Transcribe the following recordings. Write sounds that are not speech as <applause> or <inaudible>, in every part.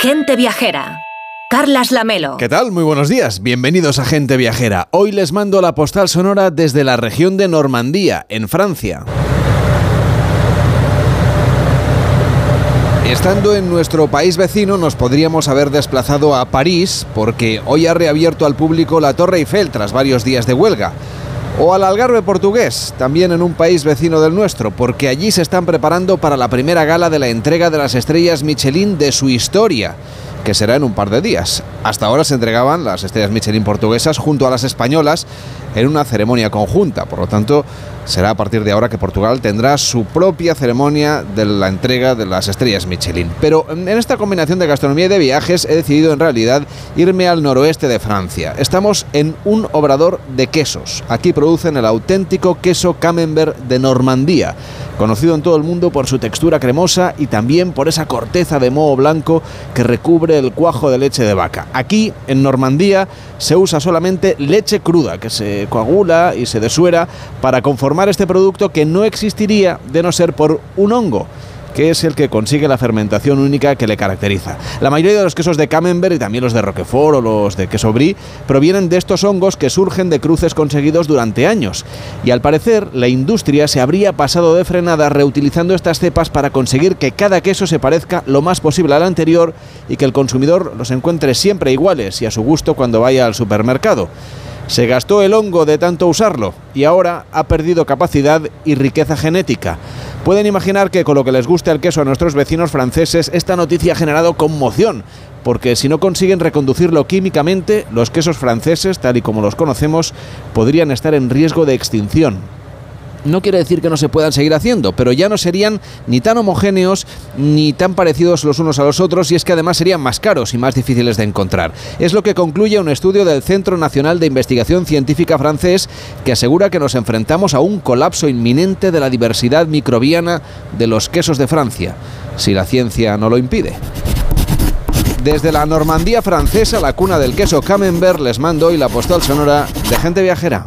Gente Viajera. Carlas Lamelo. ¿Qué tal? Muy buenos días. Bienvenidos a Gente Viajera. Hoy les mando la postal sonora desde la región de Normandía, en Francia. Estando en nuestro país vecino nos podríamos haber desplazado a París porque hoy ha reabierto al público la Torre Eiffel tras varios días de huelga. O al Algarve portugués, también en un país vecino del nuestro, porque allí se están preparando para la primera gala de la entrega de las estrellas Michelin de su historia que será en un par de días. Hasta ahora se entregaban las estrellas Michelin portuguesas junto a las españolas en una ceremonia conjunta. Por lo tanto, será a partir de ahora que Portugal tendrá su propia ceremonia de la entrega de las estrellas Michelin. Pero en esta combinación de gastronomía y de viajes he decidido en realidad irme al noroeste de Francia. Estamos en un obrador de quesos. Aquí producen el auténtico queso Camembert de Normandía conocido en todo el mundo por su textura cremosa y también por esa corteza de moho blanco que recubre el cuajo de leche de vaca. Aquí, en Normandía, se usa solamente leche cruda, que se coagula y se desuera para conformar este producto que no existiría de no ser por un hongo que es el que consigue la fermentación única que le caracteriza. La mayoría de los quesos de Camembert y también los de Roquefort o los de queso brie provienen de estos hongos que surgen de cruces conseguidos durante años. Y al parecer, la industria se habría pasado de frenada reutilizando estas cepas para conseguir que cada queso se parezca lo más posible al anterior y que el consumidor los encuentre siempre iguales y a su gusto cuando vaya al supermercado. Se gastó el hongo de tanto usarlo y ahora ha perdido capacidad y riqueza genética. Pueden imaginar que con lo que les guste el queso a nuestros vecinos franceses, esta noticia ha generado conmoción, porque si no consiguen reconducirlo químicamente, los quesos franceses, tal y como los conocemos, podrían estar en riesgo de extinción. No quiere decir que no se puedan seguir haciendo, pero ya no serían ni tan homogéneos ni tan parecidos los unos a los otros y es que además serían más caros y más difíciles de encontrar. Es lo que concluye un estudio del Centro Nacional de Investigación Científica francés que asegura que nos enfrentamos a un colapso inminente de la diversidad microbiana de los quesos de Francia, si la ciencia no lo impide. Desde la Normandía francesa, la cuna del queso Camembert, les mando hoy la postal sonora de gente viajera.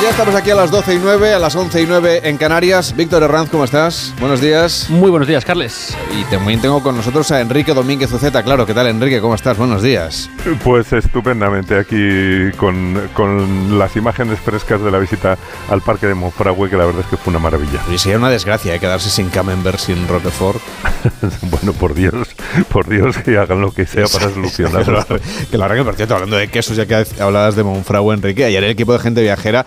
Ya estamos aquí a las 12 y 9, a las 11 y 9 en Canarias. Víctor Herranz, ¿cómo estás? Buenos días. Muy buenos días, Carles. Y también tengo con nosotros a Enrique Domínguez Uceta. Claro, ¿qué tal, Enrique? ¿Cómo estás? Buenos días. Pues estupendamente aquí con, con las imágenes frescas de la visita al Parque de Monfragüe, que la verdad es que fue una maravilla. Y sería una desgracia ¿eh? quedarse sin Camembert, sin Roquefort. <laughs> bueno, por Dios, por Dios que hagan lo que sea para <laughs> solucionarlo. <laughs> que la verdad que, por cierto, hablando de quesos, ya que hablabas de Monfragüe, Enrique, ayer el equipo de gente viajera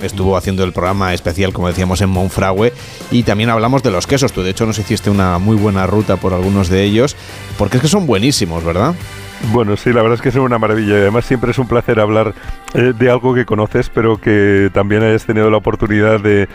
estuvo haciendo el programa especial, como decíamos, en Monfragüe y también hablamos de los quesos. Tú, de hecho, nos hiciste una muy buena ruta por algunos de ellos, porque es que son buenísimos, ¿verdad? Bueno, sí, la verdad es que es una maravilla y además siempre es un placer hablar eh, de algo que conoces, pero que también hayas tenido la oportunidad de,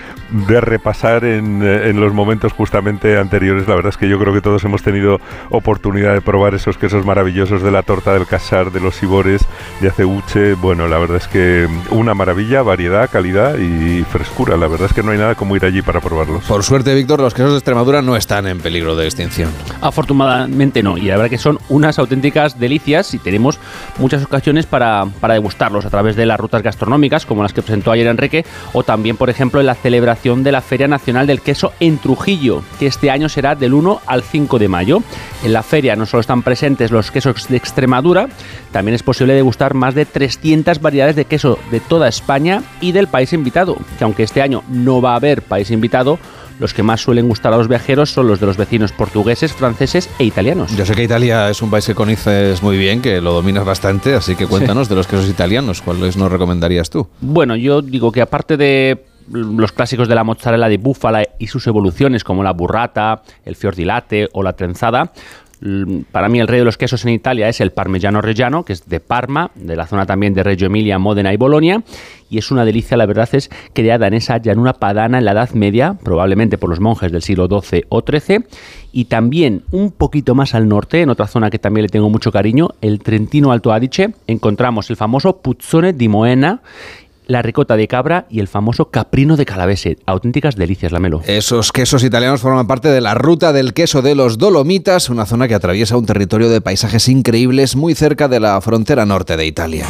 repasar en, eh, en, los momentos justamente anteriores. La verdad es que yo creo que todos hemos tenido oportunidad de probar esos quesos maravillosos de la torta del casar, de los sibores, de aceuche. Bueno, la verdad es que una maravilla, variedad, calidad y frescura. La verdad es que no hay nada como ir allí para probarlos. Por suerte, Víctor, los quesos de Extremadura no están en peligro de extinción. Afortunadamente no, y la verdad que son unas auténticas delicias y tenemos muchas ocasiones para, para degustarlos a través de las rutas gastronómicas, como las que presentó ayer Enrique, o también, por ejemplo, en la celebración de la Feria Nacional del Queso en Trujillo, que este año será del 1 al 5 de mayo. En la feria no solo están presentes los quesos de Extremadura, también es posible degustar más de 300 variedades de queso de toda España y del país invitado, que aunque este año no va a haber país invitado, los que más suelen gustar a los viajeros son los de los vecinos portugueses, franceses e italianos. Yo sé que Italia es un país que conoces muy bien, que lo dominas bastante, así que cuéntanos de los quesos italianos, ¿cuáles nos recomendarías tú? Bueno, yo digo que aparte de los clásicos de la mozzarella de búfala y sus evoluciones como la burrata, el fiordilate o la trenzada, para mí el rey de los quesos en Italia es el parmigiano reggiano, que es de Parma, de la zona también de Reggio Emilia, Módena y Bolonia, y es una delicia, la verdad es creada en esa llanura padana en la Edad Media, probablemente por los monjes del siglo XII o XIII, y también un poquito más al norte, en otra zona que también le tengo mucho cariño, el Trentino Alto Adige, encontramos el famoso Puzzone di Moena, la ricota de cabra y el famoso caprino de calavese. Auténticas delicias, Lamelo. Esos quesos italianos forman parte de la ruta del queso de los Dolomitas, una zona que atraviesa un territorio de paisajes increíbles muy cerca de la frontera norte de Italia.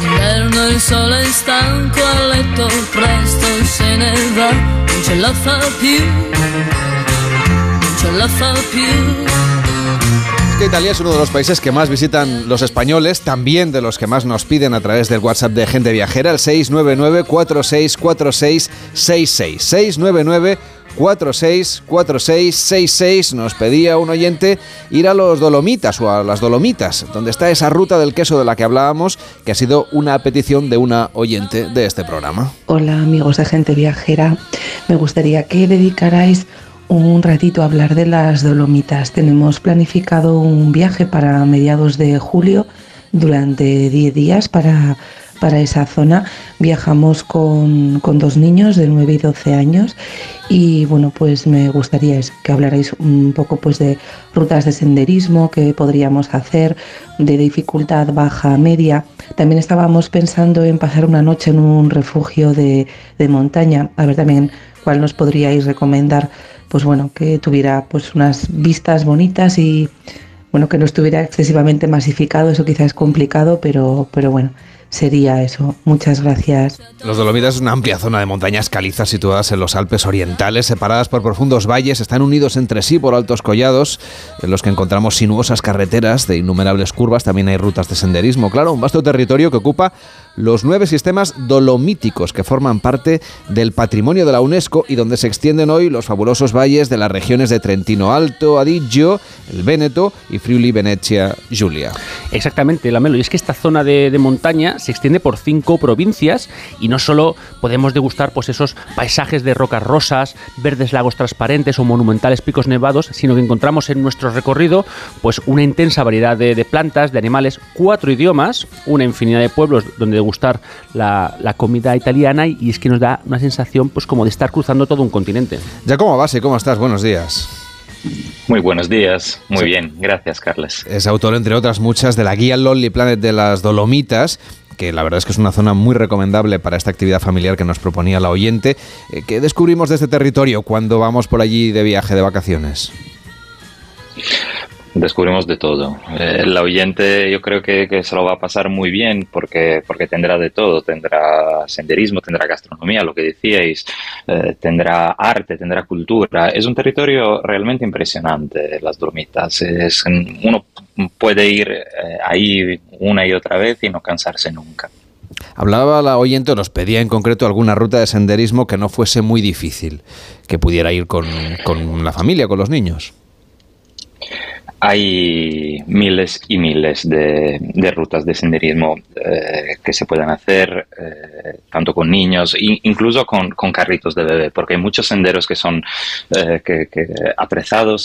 Italia es uno de los países que más visitan los españoles, también de los que más nos piden a través del WhatsApp de gente viajera, el 699-464666. 699-464666. Nos pedía un oyente ir a los Dolomitas o a las Dolomitas, donde está esa ruta del queso de la que hablábamos, que ha sido una petición de una oyente de este programa. Hola amigos de gente viajera, me gustaría que dedicarais un ratito hablar de las Dolomitas. Tenemos planificado un viaje para mediados de julio durante 10 días para, para esa zona. Viajamos con, con, dos niños de 9 y 12 años y bueno, pues me gustaría que hablarais un poco pues de rutas de senderismo que podríamos hacer, de dificultad baja, media. También estábamos pensando en pasar una noche en un refugio de, de montaña, a ver también cuál nos podríais recomendar pues bueno, que tuviera pues unas vistas bonitas y bueno, que no estuviera excesivamente masificado, eso quizás es complicado, pero, pero bueno, sería eso. Muchas gracias. Los Dolomitas es una amplia zona de montañas calizas situadas en los Alpes orientales, separadas por profundos valles, están unidos entre sí por altos collados, en los que encontramos sinuosas carreteras de innumerables curvas, también hay rutas de senderismo, claro, un vasto territorio que ocupa los nueve sistemas dolomíticos que forman parte del patrimonio de la UNESCO y donde se extienden hoy los fabulosos valles de las regiones de Trentino Alto, Adigio, el Véneto y Friuli Venecia Giulia. Exactamente, Lamelo. Y es que esta zona de, montaña se extiende por cinco provincias y no solo podemos degustar pues, esos paisajes de rocas rosas, verdes lagos transparentes o monumentales picos nevados, sino que encontramos en nuestro recorrido pues, una intensa variedad de, de plantas, de animales, cuatro idiomas, una infinidad de pueblos donde gustar la, la, comida italiana y es que nos da una sensación pues como de estar cruzando todo un continente. Ya como base, ¿cómo estás? Buenos días. Muy buenos días, muy sí. bien, gracias Carles. Es autor, entre otras muchas, de la guía Lonely Planet de las Dolomitas, que la verdad es que es una zona muy recomendable para esta actividad familiar que nos proponía la oyente. Eh, ¿Qué descubrimos de este territorio cuando vamos por allí de viaje, de vacaciones? Descubrimos de todo. Eh, el oyente yo creo que, se lo va a pasar muy bien porque, porque tendrá de todo. Tendrá senderismo, tendrá gastronomía, lo que decíais, eh, tendrá arte, tendrá cultura. Es un territorio realmente impresionante, las Dolomitas. Es, uno puede ir eh, ahí una y otra vez y no cansarse nunca. Hablaba la oyente, nos pedía en concreto alguna ruta de senderismo que no fuese muy difícil, que pudiera ir con, con la familia, con los niños hay miles y miles de, rutas de senderismo eh, que se pueden hacer, eh, tanto con niños, incluso con, carritos de bebé, porque hay muchos senderos que son eh,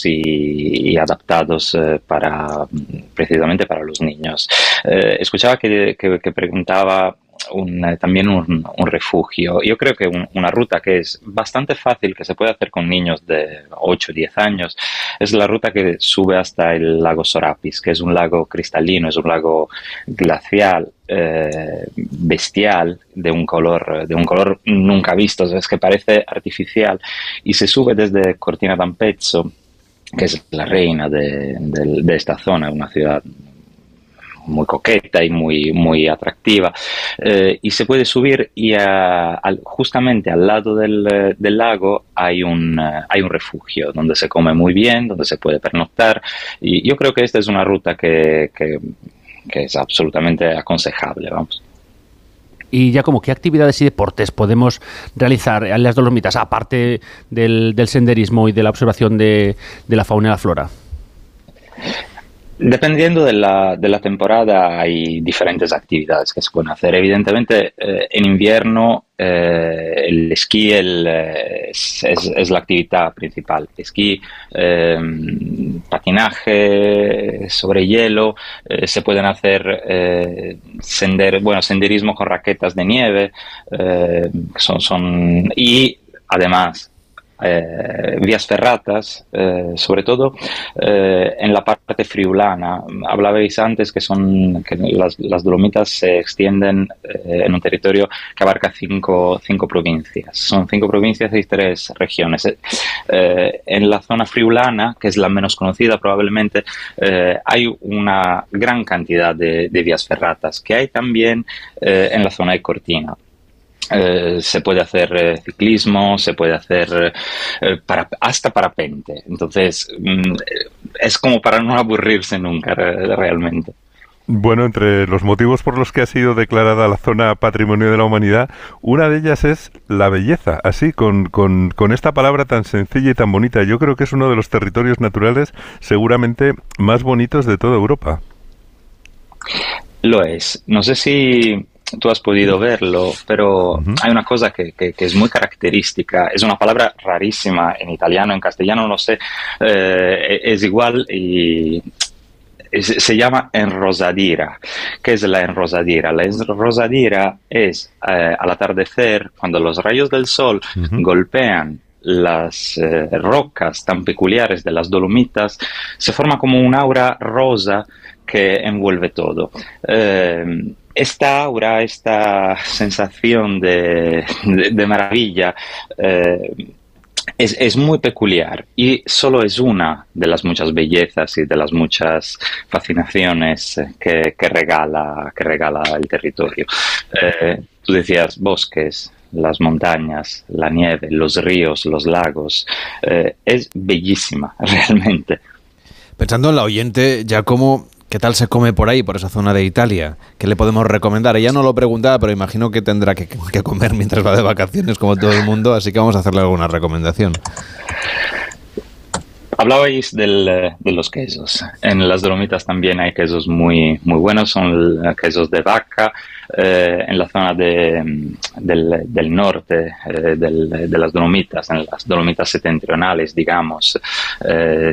y, adaptados eh, para precisamente para los niños. Escuchaba que preguntaba un, también un, refugio. Yo creo que un, una ruta que es bastante fácil, que se puede hacer con niños de 8 o 10 años, es la ruta que sube hasta el lago Sorapis, que es un lago cristalino, es un lago glacial. Eh, bestial de un color de un color nunca visto es que parece artificial y se sube desde Cortina d'Ampezzo que es la reina de, de, de esta zona una ciudad muy coqueta y muy, muy atractiva. Eh, y se puede subir y a, justamente al lado del, del lago hay un, uh, hay un refugio donde se come muy bien, donde se puede pernoctar. Y yo creo que esta es una ruta que, que, que es absolutamente aconsejable, vamos. Y ya como qué actividades y deportes podemos realizar en las Dolomitas, aparte del, del senderismo y de la observación de, de la fauna y la flora. Dependiendo de la, de la, temporada hay diferentes actividades que se pueden hacer. Evidentemente eh, en invierno eh, el esquí el, es, la actividad principal. Esquí, eh, patinaje sobre hielo, eh, se pueden hacer eh, sender, bueno, senderismo con raquetas de nieve son, son, y además eh, vías ferratas, eh, sobre todo eh, en la parte friulana. Hablabais antes que son que las, Dolomitas se extienden en un territorio que abarca cinco, cinco, provincias. Son cinco provincias y tres regiones. en la zona friulana, que es la menos conocida probablemente, hay una gran cantidad de, de, vías ferratas, que hay también en la zona de Cortina. Eh, se puede hacer eh, ciclismo, se puede hacer eh, para, hasta parapente. Entonces, mm, es como para no aburrirse nunca realmente. Bueno, entre los motivos por los que ha sido declarada la zona Patrimonio de la Humanidad, una de ellas es la belleza, así, con, con, con, esta palabra tan sencilla y tan bonita. Yo creo que es uno de los territorios naturales seguramente más bonitos de toda Europa. Lo es. No sé si tú has podido verlo, pero hay una cosa que, es muy característica, es una palabra rarísima en italiano, en castellano no sé, eh, es igual y se llama enrosadira. ¿Qué es la enrosadira? La enrosadira es eh, al atardecer, cuando los rayos del sol golpean las eh, rocas tan peculiares de las Dolomitas, se forma como un aura rosa que envuelve todo esta aura, esta sensación de, maravilla, eh, es, muy peculiar y solo es una de las muchas bellezas y de las muchas fascinaciones que, regala, que regala el territorio. Eh, tú decías bosques, las montañas, la nieve, los ríos, los lagos. Eh, es bellísima, <laughs> realmente. Pensando en la oyente, ya ¿Qué tal se come por ahí, por esa zona de Italia? ¿Qué le podemos recomendar? Ella no lo preguntaba, pero imagino que tendrá que, comer mientras va de vacaciones, como todo el mundo, así que vamos a hacerle alguna recomendación. Hablabais eh, de los quesos. En las Dolomitas también hay quesos muy, muy buenos, son quesos de vaca. Eh, en la zona de, del, norte eh, de las Dolomitas, en las Dolomitas septentrionales, digamos,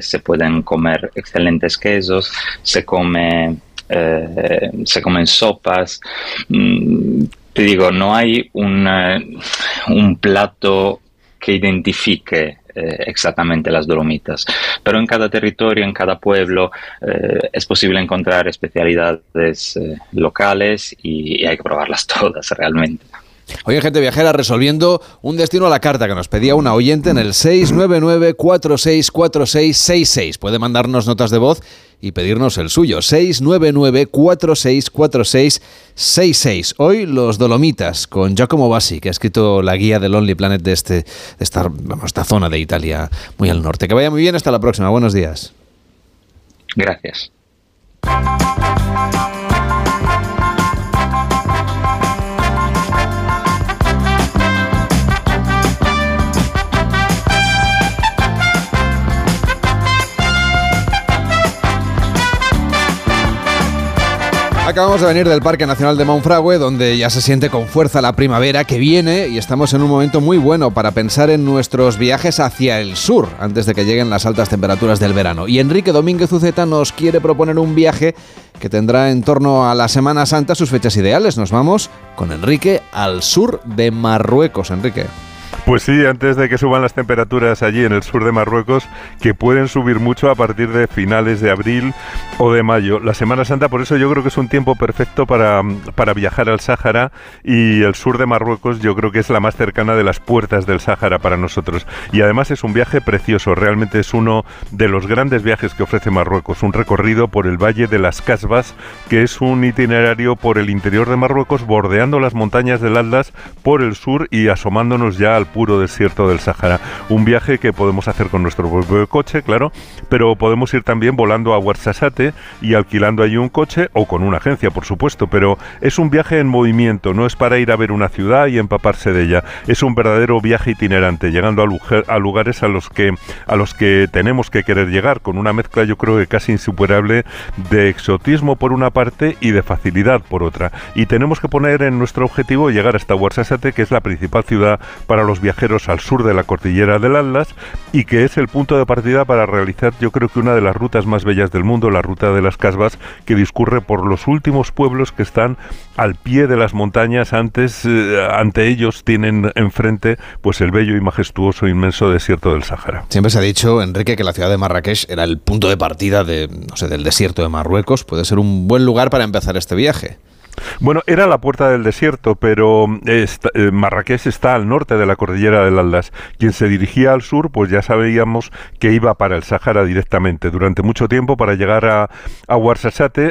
se pueden comer excelentes quesos, se come se comen sopas. Mm, te digo, no hay un, un plato que identifique eh, exactamente las Dolomitas. Pero en cada territorio, en cada pueblo, eh, es posible encontrar especialidades eh, locales y, hay que probarlas <laughs> todas realmente. Oye, gente viajera, resolviendo un destino a la carta que nos pedía una oyente en el 699-464666. Puede mandarnos notas de voz y pedirnos el suyo. 699-464666. Hoy los Dolomitas con Giacomo Bassi, que ha escrito la guía del Lonely Planet de, este, de esta zona de Italia, muy al norte. Que vaya muy bien, hasta la próxima. Buenos días. Gracias. Acabamos de venir del Parque Nacional de Monfragüe, donde ya se siente con fuerza la primavera que viene y estamos en un momento muy bueno para pensar en nuestros viajes hacia el sur, antes de que lleguen las altas temperaturas del verano. Y Enrique Domínguez Uceta nos quiere proponer un viaje que tendrá en torno a la Semana Santa sus fechas ideales. Nos vamos con Enrique al sur de Marruecos. Enrique. Pues sí, antes de que suban las temperaturas allí en el sur de Marruecos, que pueden subir mucho a partir de finales de abril o de mayo. La Semana Santa, por eso yo creo que es un tiempo perfecto para, para viajar al Sáhara y el sur de Marruecos yo creo que es la más cercana de las puertas del Sáhara para nosotros. Y además es un viaje precioso, realmente es uno de los grandes viajes que ofrece Marruecos, un recorrido por el Valle de las Casbas, que es un itinerario por el interior de Marruecos, bordeando las montañas del Atlas por el sur y asomándonos ya al desierto del Sahara. Un viaje que podemos hacer con nuestro propio coche, claro, pero podemos ir también volando a Ouarzazate y alquilando allí un coche o con una agencia, por supuesto, pero es un viaje en movimiento, no es para ir a ver una ciudad y empaparse de ella, es un verdadero viaje itinerante, llegando a, lugares a los que a los que tenemos que querer llegar con una mezcla yo creo que casi insuperable de exotismo por una parte y de facilidad por otra. Y tenemos que poner en nuestro objetivo llegar hasta Ouarzazate, que es la principal ciudad para los viajeros al sur de la cordillera del Atlas y que es el punto de partida para realizar yo creo que una de las rutas más bellas del mundo, la ruta de las Casbas, que discurre por los últimos pueblos que están al pie de las montañas. Antes, eh, ante ellos tienen enfrente pues el bello y majestuoso inmenso desierto del Sáhara. Siempre se ha dicho, Enrique, que la ciudad de Marrakech era el punto de partida de, no sé, del desierto de Marruecos. Puede ser un buen lugar para empezar este viaje. Bueno, era la puerta del desierto, pero eh, Marrakech está al norte de la cordillera del Atlas. Quien se dirigía al sur, pues ya sabíamos que iba para el Sáhara directamente. Durante mucho tiempo, para llegar a, a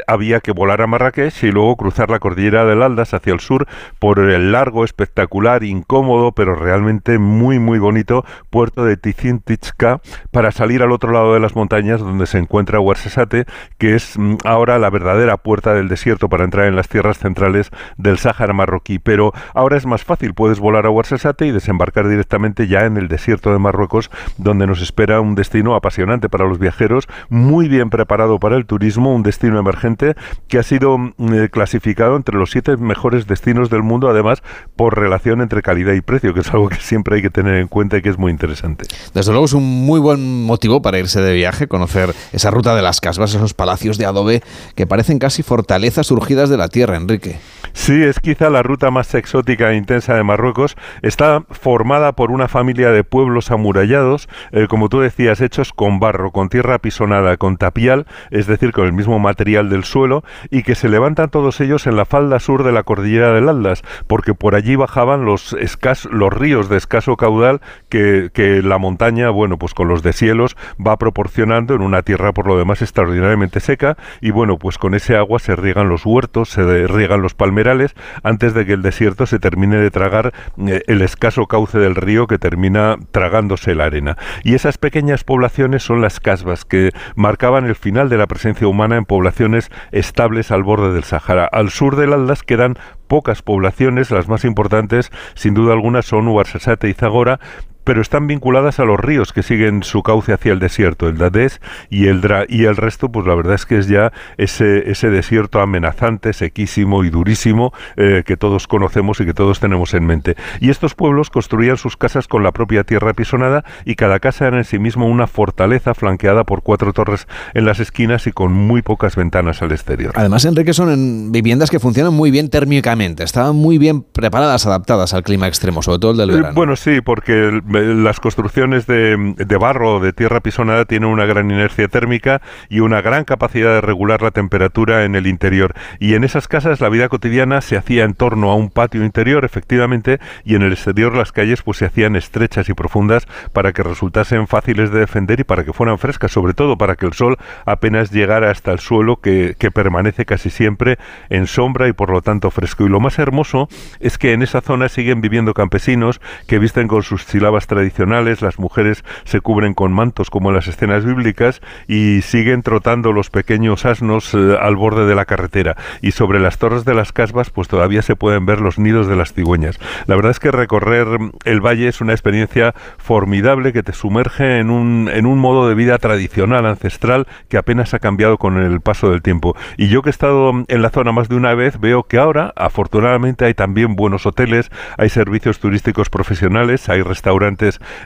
había que volar a Marrakech y luego cruzar la cordillera del Atlas hacia el sur por el largo, espectacular, incómodo, pero realmente muy, muy bonito puerto de Tizintichka para salir al otro lado de las montañas donde se encuentra Ouarzazate, que es mm, ahora la verdadera puerta del desierto para entrar en las tierras centrales del Sáhara marroquí. Pero ahora es más fácil, puedes volar a Ouarzazate y desembarcar directamente ya en el desierto de Marruecos, donde nos espera un destino apasionante para los viajeros, muy bien preparado para el turismo, un destino emergente que ha sido mm, eh, clasificado entre los siete mejores destinos del mundo, además por relación entre calidad y precio, que es algo que siempre hay que tener en cuenta y que es muy interesante. Desde luego es un muy buen motivo para irse de viaje, conocer esa ruta de las casas, esos palacios de adobe que parecen casi fortalezas surgidas de la tierra, Enrique. Sí, es quizá la ruta más exótica e intensa de Marruecos. Está formada por una familia de pueblos amurallados, eh, como tú decías, hechos con barro, con tierra apisonada, con tapial, es decir, con el mismo material del suelo, y que se levantan todos ellos en la falda sur de la cordillera del Atlas, porque por allí bajaban los, escas, los ríos de escaso caudal que, la montaña, bueno, pues con los deshielos va proporcionando en una tierra por lo demás extraordinariamente seca, y bueno, pues con ese agua se riegan los huertos, se riegan los palmerales antes de que el desierto se termine de tragar eh, el escaso cauce del río que termina tragándose la arena. Y esas pequeñas poblaciones son las casbas que marcaban el final de la presencia humana en poblaciones estables al borde del Sahara. Al sur del Atlas quedan pocas poblaciones, las más importantes sin duda alguna son Ouarzazate y Zagora, pero están vinculadas a los ríos que siguen su cauce hacia el desierto, el Dadés y el Dra, y el resto, pues la verdad es que es ya ese, ese desierto amenazante, sequísimo y durísimo eh, que todos conocemos y que todos tenemos en mente. Y estos pueblos construían sus casas con la propia tierra apisonada y cada casa era en sí mismo una fortaleza flanqueada por cuatro torres en las esquinas y con muy pocas ventanas al exterior. Además, Enrique, son en viviendas que funcionan muy bien térmicamente, estaban muy bien preparadas, adaptadas al clima extremo, sobre todo el del eh, verano. bueno, sí, porque el, las construcciones de, barro o de tierra pisonada tienen una gran inercia térmica y una gran capacidad de regular la temperatura en el interior. Y en esas casas la vida cotidiana se hacía en torno a un patio interior, efectivamente, y en el exterior las calles pues se hacían estrechas y profundas para que resultasen fáciles de defender y para que fueran frescas, sobre todo para que el sol apenas llegara hasta el suelo que, que permanece casi siempre en sombra y por lo tanto fresco. Y lo más hermoso es que en esa zona siguen viviendo campesinos que visten con sus tradicionales, las mujeres se cubren con mantos como en las escenas bíblicas y siguen trotando los pequeños asnos eh, al borde de la carretera y sobre las torres de las casbas pues todavía se pueden ver los nidos de las cigüeñas. La verdad es que recorrer el valle es una experiencia formidable que te sumerge en un, en un modo de vida tradicional, ancestral, que apenas ha cambiado con el paso del tiempo. Y yo que he estado en la zona más de una vez, veo que ahora, afortunadamente, hay también buenos hoteles, hay servicios turísticos profesionales, hay restaurantes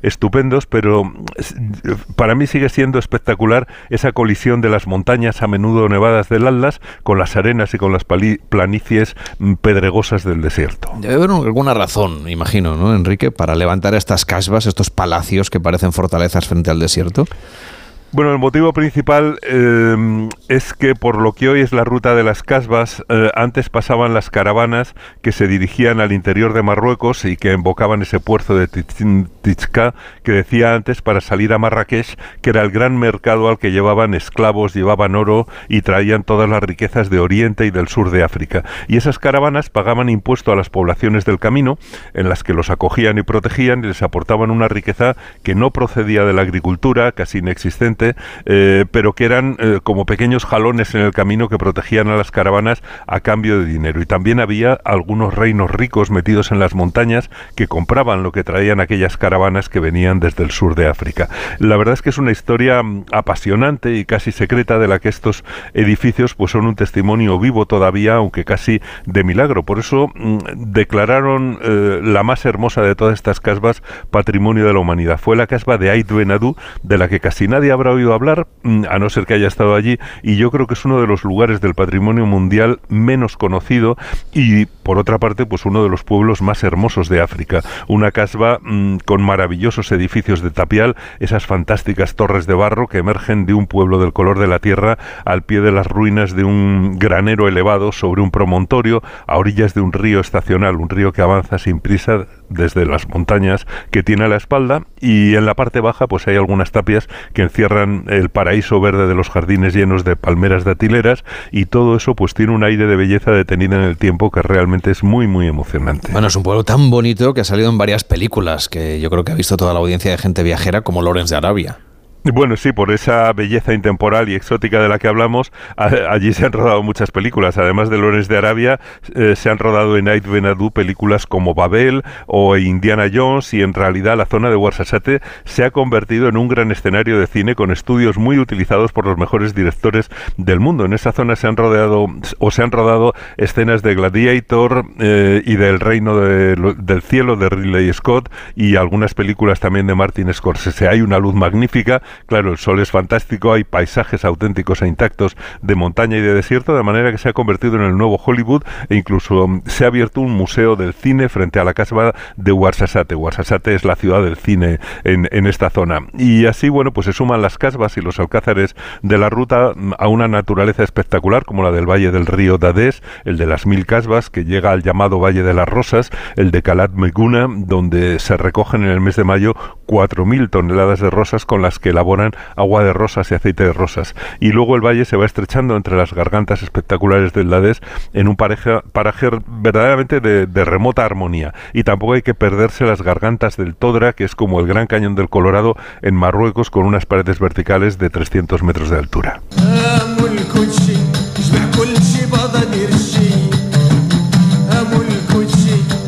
estupendos, pero para mí sigue siendo espectacular esa colisión de las montañas a menudo nevadas del Atlas con las arenas y con las planicies mm, pedregosas del desierto. Debe haber alguna razón, imagino, ¿no, Enrique, para levantar estas casbas, estos palacios que parecen fortalezas frente al desierto. Bueno, el motivo principal em, es que por lo que hoy es la ruta de las casbas, eh, antes pasaban las caravanas que se dirigían al interior de Marruecos y que invocaban ese puerto de Tichka que decía antes para salir a Marrakech, que era el gran mercado al que llevaban esclavos, llevaban oro y traían todas las riquezas de Oriente y del sur de África. Y esas caravanas pagaban impuesto a las poblaciones del camino, en las que los acogían y protegían y les aportaban una riqueza que no procedía de la agricultura, casi inexistente, eh, pero que eran eh, como pequeños jalones en el camino que protegían a las caravanas a cambio de dinero. Y también había algunos reinos ricos metidos en las montañas que compraban lo que traían aquellas caravanas que venían desde el sur de África. La verdad es que es una historia mm, apasionante y casi secreta de la que estos edificios pues son un testimonio vivo todavía, aunque casi de milagro. Por eso mm, declararon eh, la más hermosa de todas estas casbas patrimonio de la humanidad. Fue la casba de Ait Benadú, de la que casi nadie habrá oído hablar, mm, a no ser que haya estado allí, y yo creo que es uno de los lugares del patrimonio mundial menos conocido y, por otra parte, pues uno de los pueblos más hermosos de África. Una casba mm, con maravillosos edificios de tapial, esas fantásticas torres de barro que emergen de un pueblo del color de la tierra al pie de las ruinas de un granero elevado sobre un promontorio a orillas de un río estacional, un río que avanza sin prisa desde las montañas que tiene a la espalda y en la parte baja pues hay algunas tapias que encierran el paraíso verde de los jardines llenos de palmeras de atileras y todo eso pues tiene un aire de belleza detenida en el tiempo que realmente es muy muy emocionante. Bueno, es un pueblo tan bonito que ha salido en varias películas que yo creo que ha visto toda la audiencia de gente viajera como Lorenz de Arabia. Bueno, sí, por esa belleza intemporal y exótica de la que hablamos, allí se han rodado muchas películas. Además de Lores de Arabia, eh, se han rodado en Ait Benadú películas como Babel o Indiana Jones y en realidad la zona de Warsasate se ha convertido en un gran escenario de cine con estudios muy utilizados por los mejores directores del mundo. En esa zona se han rodeado o se han rodado escenas de Gladiator eh, y del Reino del Cielo de Ridley Scott y algunas películas también de Martin Scorsese. Hay una luz magnífica Claro, el sol es fantástico, hay paisajes auténticos e intactos de montaña y de desierto, de manera que se ha convertido en el nuevo Hollywood e incluso mm, se ha abierto un museo del cine frente a la casa de Warsasate. Warsasate es la ciudad del cine en, en esta zona. Y así, bueno, pues se suman las casbas y los alcázares de la ruta mm, a una naturaleza espectacular como la del Valle del Río Dadés, el de las Mil Casbas, que llega al llamado Valle de las Rosas, el de Calat Meguna, donde se recogen en el mes de mayo 4.000 toneladas de rosas con las que elaboran agua de rosas y aceite de rosas. Y luego el valle se va estrechando entre las gargantas espectaculares del Lades en un paraje, paraje verdaderamente de, de, remota armonía. Y tampoco hay que perderse las gargantas del Todra, que es como el Gran Cañón del Colorado en Marruecos con unas paredes verticales de 300 metros de altura.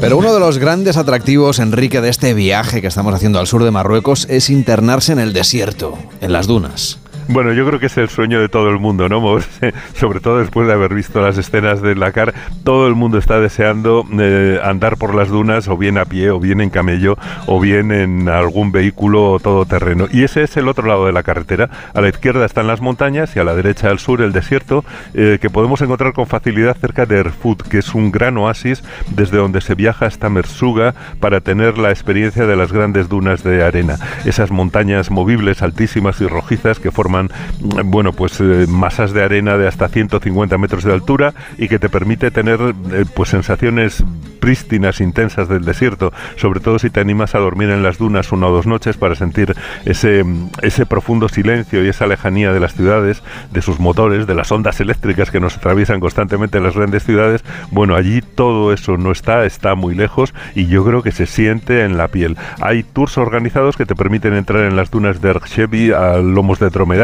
Pero uno de los grandes atractivos, Enrique, de este viaje que estamos haciendo al sur de Marruecos es internarse en el desierto, en las dunas. Bueno, yo creo que es el sueño de todo el mundo, ¿no? <laughs> Sobre todo después de haber visto las escenas de Dakar, todo el mundo está deseando eh, andar por las dunas, o bien a pie, o bien en camello, o bien en algún vehículo todoterreno. Y ese es el otro lado de la carretera. A la izquierda están las montañas y a la derecha al sur el desierto, eh, que podemos encontrar con facilidad cerca de Erfut, que es un gran oasis desde donde se viaja hasta Mersuga para tener la experiencia de las grandes dunas de arena. Esas montañas movibles, altísimas y rojizas que forman bueno, pues eh, masas de arena de hasta 150 metros de altura y que te permite tener eh, pues sensaciones prístinas, intensas del desierto, sobre todo si te animas a dormir en las dunas una o dos noches para sentir ese, ese profundo silencio y esa lejanía de las ciudades, de sus motores, de las ondas eléctricas que nos atraviesan constantemente en las grandes ciudades. Bueno, allí todo eso no está, está muy lejos y yo creo que se siente en la piel. Hay tours organizados que te permiten entrar en las dunas de Erchevi a lomos de dromedario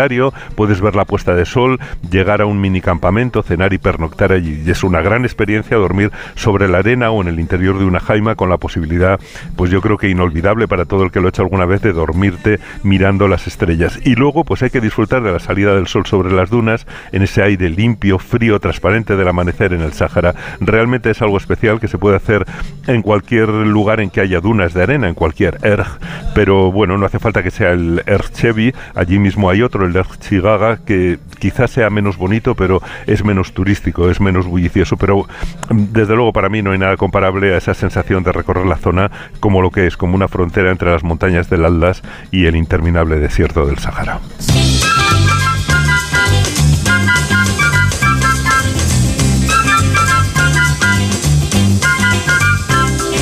puedes ver la puesta de sol, llegar a un mini campamento, cenar y pernoctar allí. Es una gran experiencia dormir sobre la arena o en el interior de una jaima con la posibilidad, pues yo creo que inolvidable para todo el que lo ha hecho alguna vez, de dormirte mirando las estrellas. Y luego, pues hay que disfrutar de la salida del sol sobre las dunas, en ese aire limpio, frío, transparente del amanecer en el Sáhara. Realmente es algo especial que se puede hacer en cualquier lugar en que haya dunas de arena, en cualquier erg. Pero bueno, no hace falta que sea el Erchevi, allí mismo hay otro, el de Chigaga, que quizás sea menos bonito, pero es menos turístico, es menos bullicioso. Pero mm, desde luego para mí no hay nada comparable a esa sensación de recorrer la zona como lo que es, como una frontera entre las montañas del Atlas y el interminable desierto del Sahara.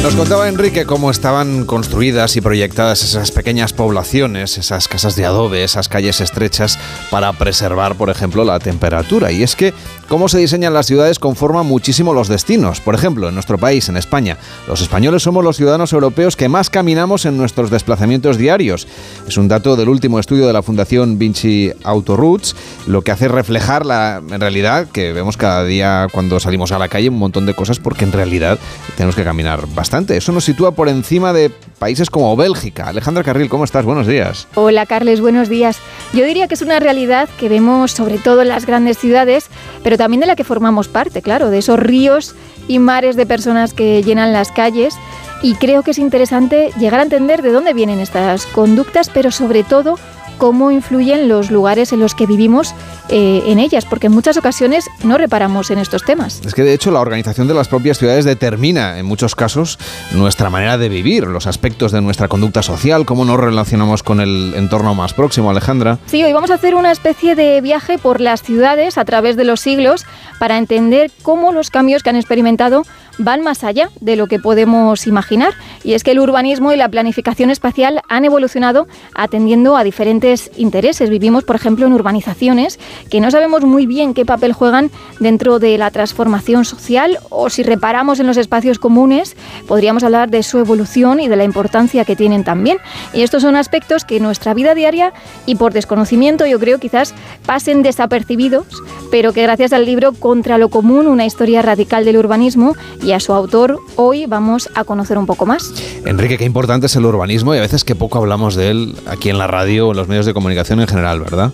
Nos contaba Enrique cómo estaban construidas y proyectadas esas pequeñas poblaciones, esas casas de adobe, esas calles estrechas para preservar, por ejemplo, la temperatura. Y es que cómo se diseñan las ciudades conforma muchísimo los destinos. Por ejemplo, en nuestro país, en España, los españoles somos los ciudadanos europeos que más caminamos en nuestros desplazamientos diarios. Es un dato del último estudio de la Fundación Vinci Autoroutes, lo que hace reflejar la realidad que vemos cada día cuando salimos a la calle un montón de cosas porque en realidad tenemos que caminar bastante eso nos sitúa por encima de países como Bélgica. Alejandra Carril, ¿cómo estás? Buenos días. Hola, Carles, buenos días. Yo diría que es una realidad que vemos sobre todo en las grandes ciudades, pero también de la que formamos parte, claro, de esos ríos y mares de personas que llenan las calles. Y creo que es interesante llegar a entender de dónde vienen estas conductas, pero sobre todo cómo influyen los lugares en los que vivimos eh, en ellas, porque en muchas ocasiones no reparamos en estos temas. Es que de hecho la organización de las propias ciudades determina en muchos casos nuestra manera de vivir, los aspectos de nuestra conducta social, cómo nos relacionamos con el entorno más próximo, Alejandra. Sí, hoy vamos a hacer una especie de viaje por las ciudades a través de los siglos para entender cómo los cambios que han experimentado van más allá de lo que podemos imaginar. Y es que el urbanismo y la planificación espacial han evolucionado atendiendo a diferentes intereses. Vivimos, por ejemplo, en urbanizaciones que no sabemos muy bien qué papel juegan dentro de la transformación social o si reparamos en los espacios comunes, podríamos hablar de su evolución y de la importancia que tienen también. Y estos son aspectos que en nuestra vida diaria y por desconocimiento yo creo quizás pasen desapercibidos, pero que gracias al libro Contra lo Común, una historia radical del urbanismo, y a su autor, hoy vamos a conocer un poco más. Enrique, qué importante es el urbanismo y a veces que poco hablamos de él aquí en la radio o en los medios de comunicación en general, ¿verdad?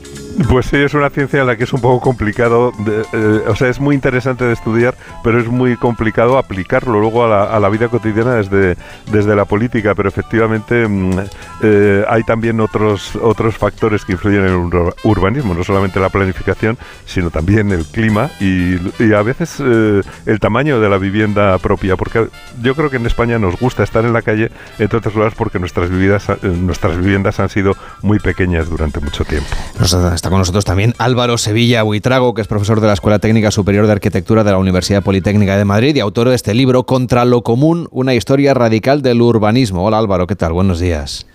Pues sí, es una ciencia en la que es un poco complicado, eh, o sea, es muy interesante de estudiar, pero es muy complicado aplicarlo luego a la, vida cotidiana desde, desde la política, pero efectivamente mm, eh, hay también otros, otros factores que influyen en el urbanismo, no solamente la planificación, sino también el clima y, a veces eh, el tamaño de la vivienda propia, porque yo creo que en España nos gusta estar en la calle, entre otras cosas porque nuestras, viviendas, nuestras viviendas han sido muy pequeñas durante mucho tiempo. Está con nosotros también Álvaro Sevilla Buitrago, que es profesor de la Escuela Técnica Superior de Arquitectura de la Universidad Politécnica de Madrid y autor de este libro Contra lo Común, una historia radical del urbanismo. Hola Álvaro, ¿qué tal? Buenos días.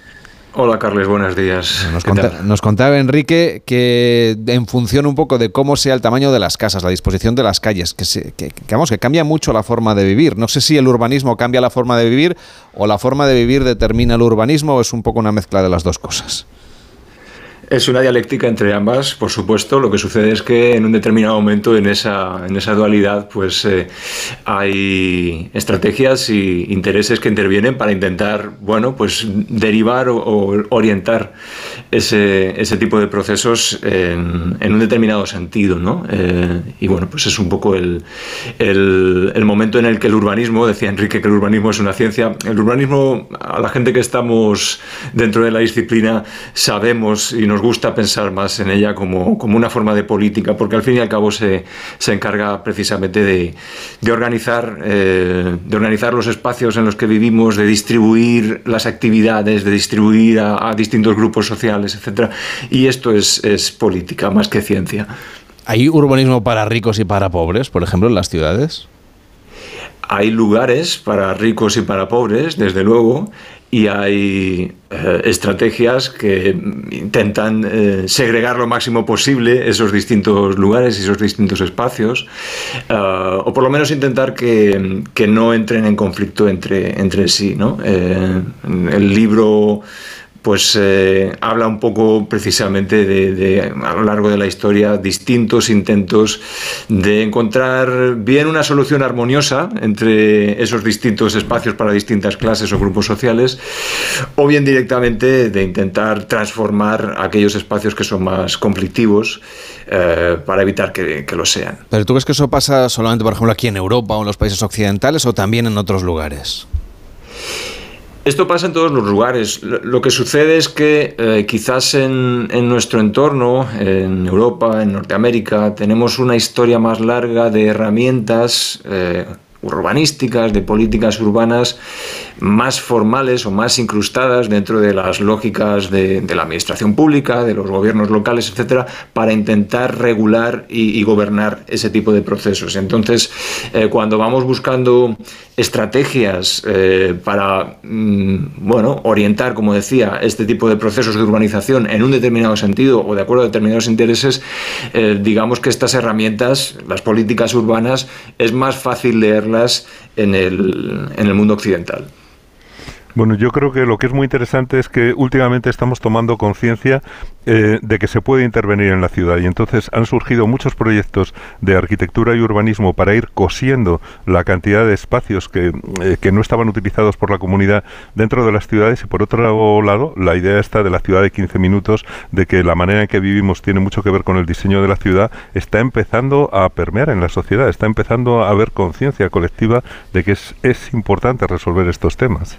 Hola Carles, buenos días. Nos, contaba Enrique que en función un poco de cómo sea el tamaño de las casas, la disposición de las calles, que, que, que cambia mucho la forma de vivir. No sé si el urbanismo cambia la forma de vivir o la forma de vivir determina el urbanismo o es un poco una mezcla de las dos cosas. Es una dialéctica entre ambas, por supuesto. Lo que sucede es que en un determinado momento en esa, en esa dualidad pues eh, hay estrategias y intereses que intervienen para intentar bueno, pues derivar o, orientar ese, ese, tipo de procesos en, en un determinado sentido. ¿no? Eh, y bueno, pues es un poco el, el, el, momento en el que el urbanismo, decía Enrique que el urbanismo es una ciencia, el urbanismo a la gente que estamos dentro de la disciplina sabemos y nos nos gusta pensar más en ella como, como, una forma de política, porque al fin y al cabo se, se encarga precisamente de, de organizar, eh, de organizar los espacios en los que vivimos, de distribuir las actividades, de distribuir a, a distintos grupos sociales, etc. Y esto es, es política más que ciencia. ¿Hay urbanismo para ricos y para pobres, por ejemplo, en las ciudades? Hay lugares para ricos y para pobres, desde luego, y hay eh, estrategias que intentan eh, segregar lo máximo posible esos distintos lugares y esos distintos espacios, eh, o por lo menos intentar que, que, no entren en conflicto entre, entre sí. ¿no? el libro pues eh, habla un poco precisamente de, a lo largo de la historia, distintos intentos de encontrar bien una solución armoniosa entre esos distintos espacios para distintas clases o grupos sociales, o bien directamente de intentar transformar aquellos espacios que son más conflictivos eh, para evitar que, que lo sean. Pero tú crees que eso pasa solamente, por ejemplo, aquí en Europa o en los países occidentales o también en otros lugares? Esto pasa en todos los lugares. Lo que sucede es que eh, quizás en, nuestro entorno, en Europa, en Norteamérica, tenemos una historia más larga de herramientas eh, urbanísticas, de políticas urbanas más formales o más incrustadas dentro de las lógicas de, la administración pública, de los gobiernos locales, etcétera, para intentar regular y, gobernar ese tipo de procesos. Entonces, eh, cuando vamos buscando estrategias eh, para mm, bueno, orientar, como decía, este tipo de procesos de urbanización en un determinado sentido o de acuerdo a determinados intereses, eh, digamos que estas herramientas, las políticas urbanas, es más fácil leerlas en el, en el mundo occidental. Bueno, yo creo que lo que es muy interesante es que últimamente estamos tomando conciencia eh, de que se puede intervenir en la ciudad y entonces han surgido muchos proyectos de arquitectura y urbanismo para ir cosiendo la cantidad de espacios que, eh, que no estaban utilizados por la comunidad dentro de las ciudades y por otro lado la idea está de la ciudad de 15 minutos de que la manera en que vivimos tiene mucho que ver con el diseño de la ciudad está empezando a permear en la sociedad, está empezando a haber conciencia colectiva de que es, es importante resolver estos temas.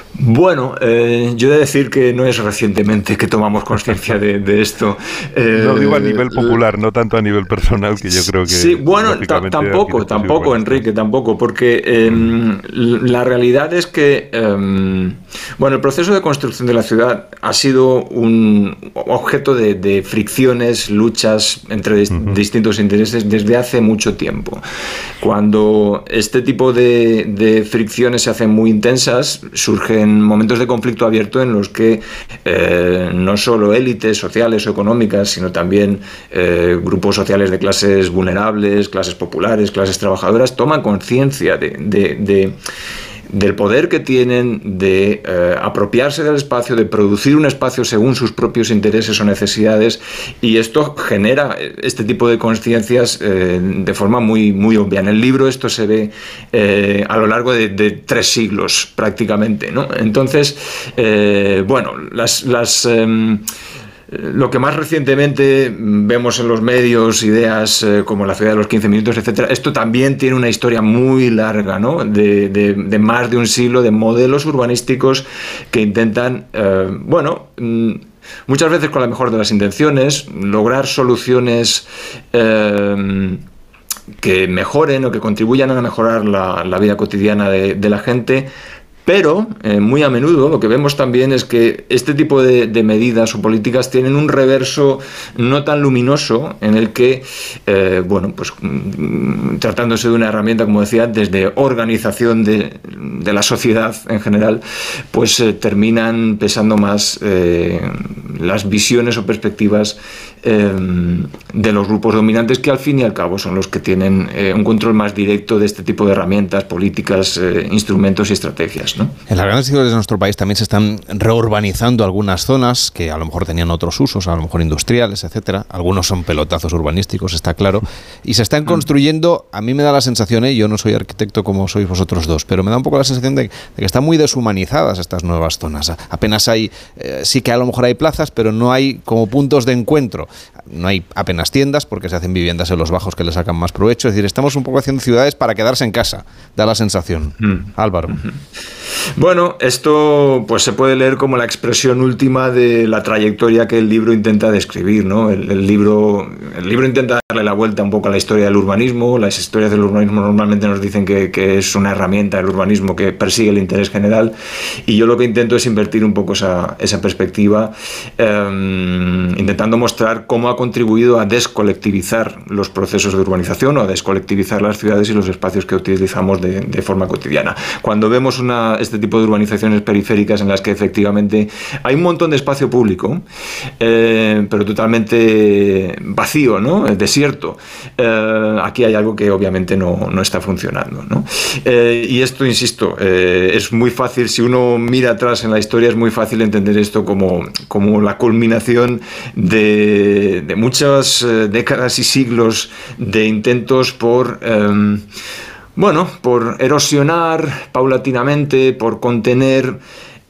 Bueno, eh, yo he de decir que no es recientemente que tomamos conciencia de, esto. <laughs> Eh, no digo a nivel popular, no tanto a nivel personal, que yo creo que. Sí, bueno, tampoco, tampoco, Enrique, tampoco, porque em, la realidad es que, em, bueno, el proceso de construcción de la ciudad ha sido un objeto de, fricciones, luchas entre distintos intereses desde hace mucho tiempo. Cuando este tipo de, de fricciones se hacen muy intensas, surge en momentos de conflicto abierto en los que eh, no solo élites sociales o económicas, sino también eh, grupos sociales de clases vulnerables, clases populares, clases trabajadoras, toman conciencia de del poder que tienen de eh, apropiarse del espacio, de producir un espacio según sus propios intereses o necesidades, y esto genera eh, este tipo de conciencias eh, de forma muy, muy obvia. En el libro esto se ve a lo largo de, tres siglos prácticamente. ¿no? Entonces, bueno, las... las em, lo que más recientemente vemos en los medios, ideas eh, como la ciudad de los 15 minutos, etcétera, esto también tiene una historia muy larga, ¿no? de, más de un siglo de modelos urbanísticos que intentan, eh, bueno, mm, muchas veces con la mejor de las intenciones, lograr soluciones eh, que mejoren o que contribuyan a mejorar la, vida cotidiana de la gente, pero eh, muy a menudo lo que vemos también es que este tipo de, medidas o políticas tienen un reverso no tan luminoso en el que, eh, bueno, pues mm, tratándose de una herramienta, como decía, desde organización de, la sociedad en general, pues eh, terminan pesando más las visiones o perspectivas de los grupos dominantes que al fin y al cabo son los que tienen un control más directo de este tipo de herramientas, políticas, instrumentos y estrategias. En las grandes ciudades de nuestro país también se están reurbanizando algunas zonas que a lo mejor tenían otros usos, a lo mejor industriales, etcétera. Algunos son pelotazos urbanísticos, está claro. Y se están mm. construyendo, a mí me da la sensación, ¿eh? yo no soy arquitecto como sois vosotros dos, pero me da un poco la sensación de, que están muy deshumanizadas estas nuevas zonas. Apenas hay, eh, sí que a lo mejor hay plazas, pero no hay como puntos de encuentro. No hay apenas tiendas porque se hacen viviendas en los bajos que le sacan más provecho. Es decir, estamos un poco haciendo ciudades para quedarse en casa, da la sensación. Mm. Álvaro. Bueno, esto pues se puede leer como la expresión última de la trayectoria que el libro intenta describir, ¿no? El, libro, el libro intenta darle la vuelta un poco a la historia del urbanismo. Las historias del urbanismo normalmente nos dicen que, es una herramienta del urbanismo que persigue el interés general y yo lo que intento es invertir un poco esa, perspectiva, em, intentando mostrar cómo ha contribuido a descolectivizar los procesos de urbanización o a descolectivizar las ciudades y los espacios que utilizamos de, de forma cotidiana. Cuando vemos una este tipo de urbanizaciones periféricas en las que efectivamente hay un montón de espacio público, eh, pero totalmente vacío, ¿no? desierto. Eh, aquí hay algo que obviamente no, no está funcionando. ¿no? Eh, y esto, insisto, es muy fácil, si uno mira atrás en la historia, es muy fácil entender esto como, como la culminación de, de muchas décadas y siglos de intentos por bueno, por erosionar paulatinamente, por contener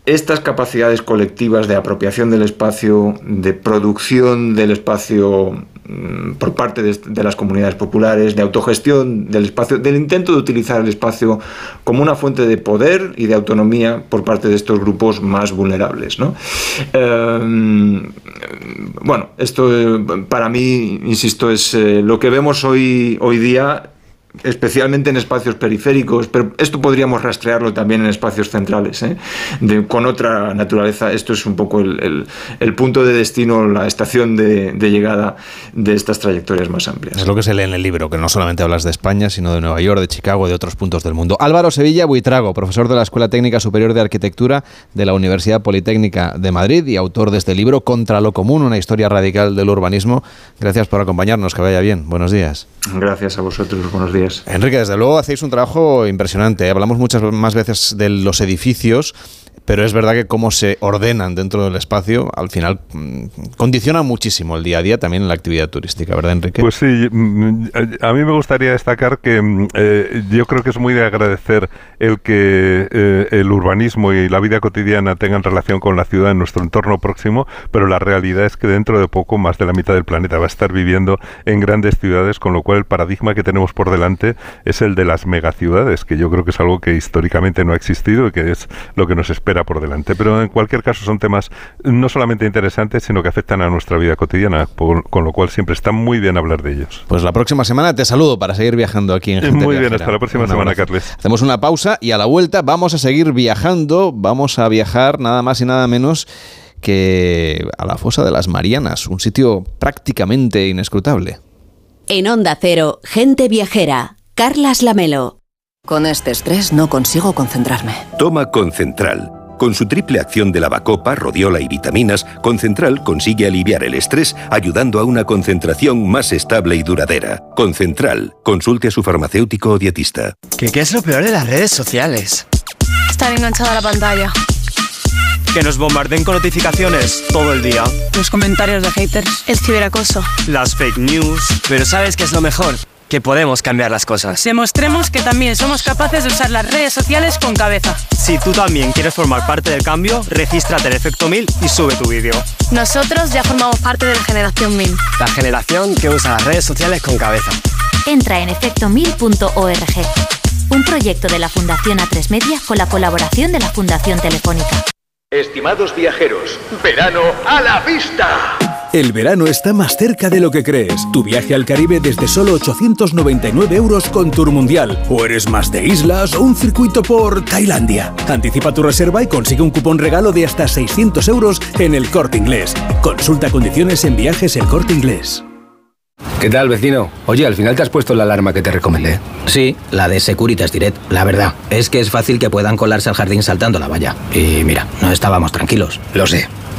estas capacidades colectivas de apropiación del espacio, de producción del espacio mm, por parte de, las comunidades populares, de autogestión del espacio, del intento de utilizar el espacio como una fuente de poder y de autonomía por parte de estos grupos más vulnerables. Em, bueno, esto para mí, insisto, es eh, lo que vemos hoy, hoy día especialmente en espacios periféricos, pero esto podríamos rastrearlo también en espacios centrales, ¿eh? con otra naturaleza. Esto es un poco el, punto de destino, la estación de, llegada de estas trayectorias más amplias. Es lo que se lee en el libro, que no solamente hablas de España, sino de Nueva York, de Chicago de otros puntos del mundo. Álvaro Sevilla Buitrago, profesor de la Escuela Técnica Superior de Arquitectura de la Universidad Politécnica de Madrid y autor de este libro Contra lo Común, una historia radical del urbanismo. Gracias por acompañarnos, que vaya bien. Buenos días. Gracias a vosotros, buenos días. Enrique, desde luego hacéis un trabajo impresionante. ¿eh? Hablamos muchas más veces de los edificios pero es verdad que cómo se ordenan dentro del espacio, al final mm, condiciona muchísimo el día a día también en la actividad turística, ¿verdad, Enrique? Pues sí, mm, a mí me gustaría destacar que mm, eh, yo creo que es muy de agradecer el que eh, el urbanismo y la vida cotidiana tengan relación con la ciudad en nuestro entorno próximo, pero la realidad es que dentro de poco más de la mitad del planeta va a estar viviendo en grandes ciudades, con lo cual el paradigma que tenemos por delante es el de las megaciudades, que yo creo que es algo que históricamente no ha existido y que es lo que nos espera por delante. Pero en cualquier caso son temas no solamente interesantes, sino que afectan a nuestra vida cotidiana, con lo cual siempre está muy bien hablar de ellos. Pues la próxima semana te saludo para seguir viajando aquí en Gente Muy bien, hasta la próxima semana, Carles. Hacemos una pausa y a la vuelta vamos a seguir viajando, vamos a viajar nada más y nada menos que a la fosa de las Marianas, un sitio prácticamente inescrutable. En Onda Cero, Gente Viajera, Carlas Lamelo. Con este estrés no consigo concentrarme. Toma Concentral. Con su triple acción de lavacopa, rodiola y vitaminas, Concentral consigue aliviar el estrés ayudando a una concentración más estable y duradera. Concentral, consulte a su farmacéutico o dietista. ¿Qué, es lo peor de las redes sociales? Estar enganchada a la pantalla. Que nos bombarden con notificaciones todo el día. Los comentarios de haters. El ciberacoso. Las fake news. Pero ¿sabes qué es lo mejor? Que podemos cambiar las cosas. Demostremos que también somos capaces de usar las redes sociales con cabeza. Si tú también quieres formar parte del cambio, regístrate en Efecto 1000 y sube tu vídeo. Nosotros ya formamos parte de la generación 1000. La generación que usa las redes sociales con cabeza. Entra en efecto1000.org. Un proyecto de la Fundación A3 Media con la colaboración de la Fundación Telefónica. Estimados viajeros, verano a la vista. El verano está más cerca de lo que crees. Tu viaje al Caribe desde solo 899 euros con Tour Mundial. O eres más de islas o un circuito por Tailandia. Anticipa tu reserva y consigue un cupón regalo de hasta 600 euros en el corte inglés. Consulta condiciones en viajes el corte inglés. ¿Qué tal, vecino? Oye, al final te has puesto la alarma que te recomendé. Sí, la de Securitas Direct. La verdad, es que es fácil que puedan colarse al jardín saltando la valla. Y mira, no estábamos tranquilos. Lo sé.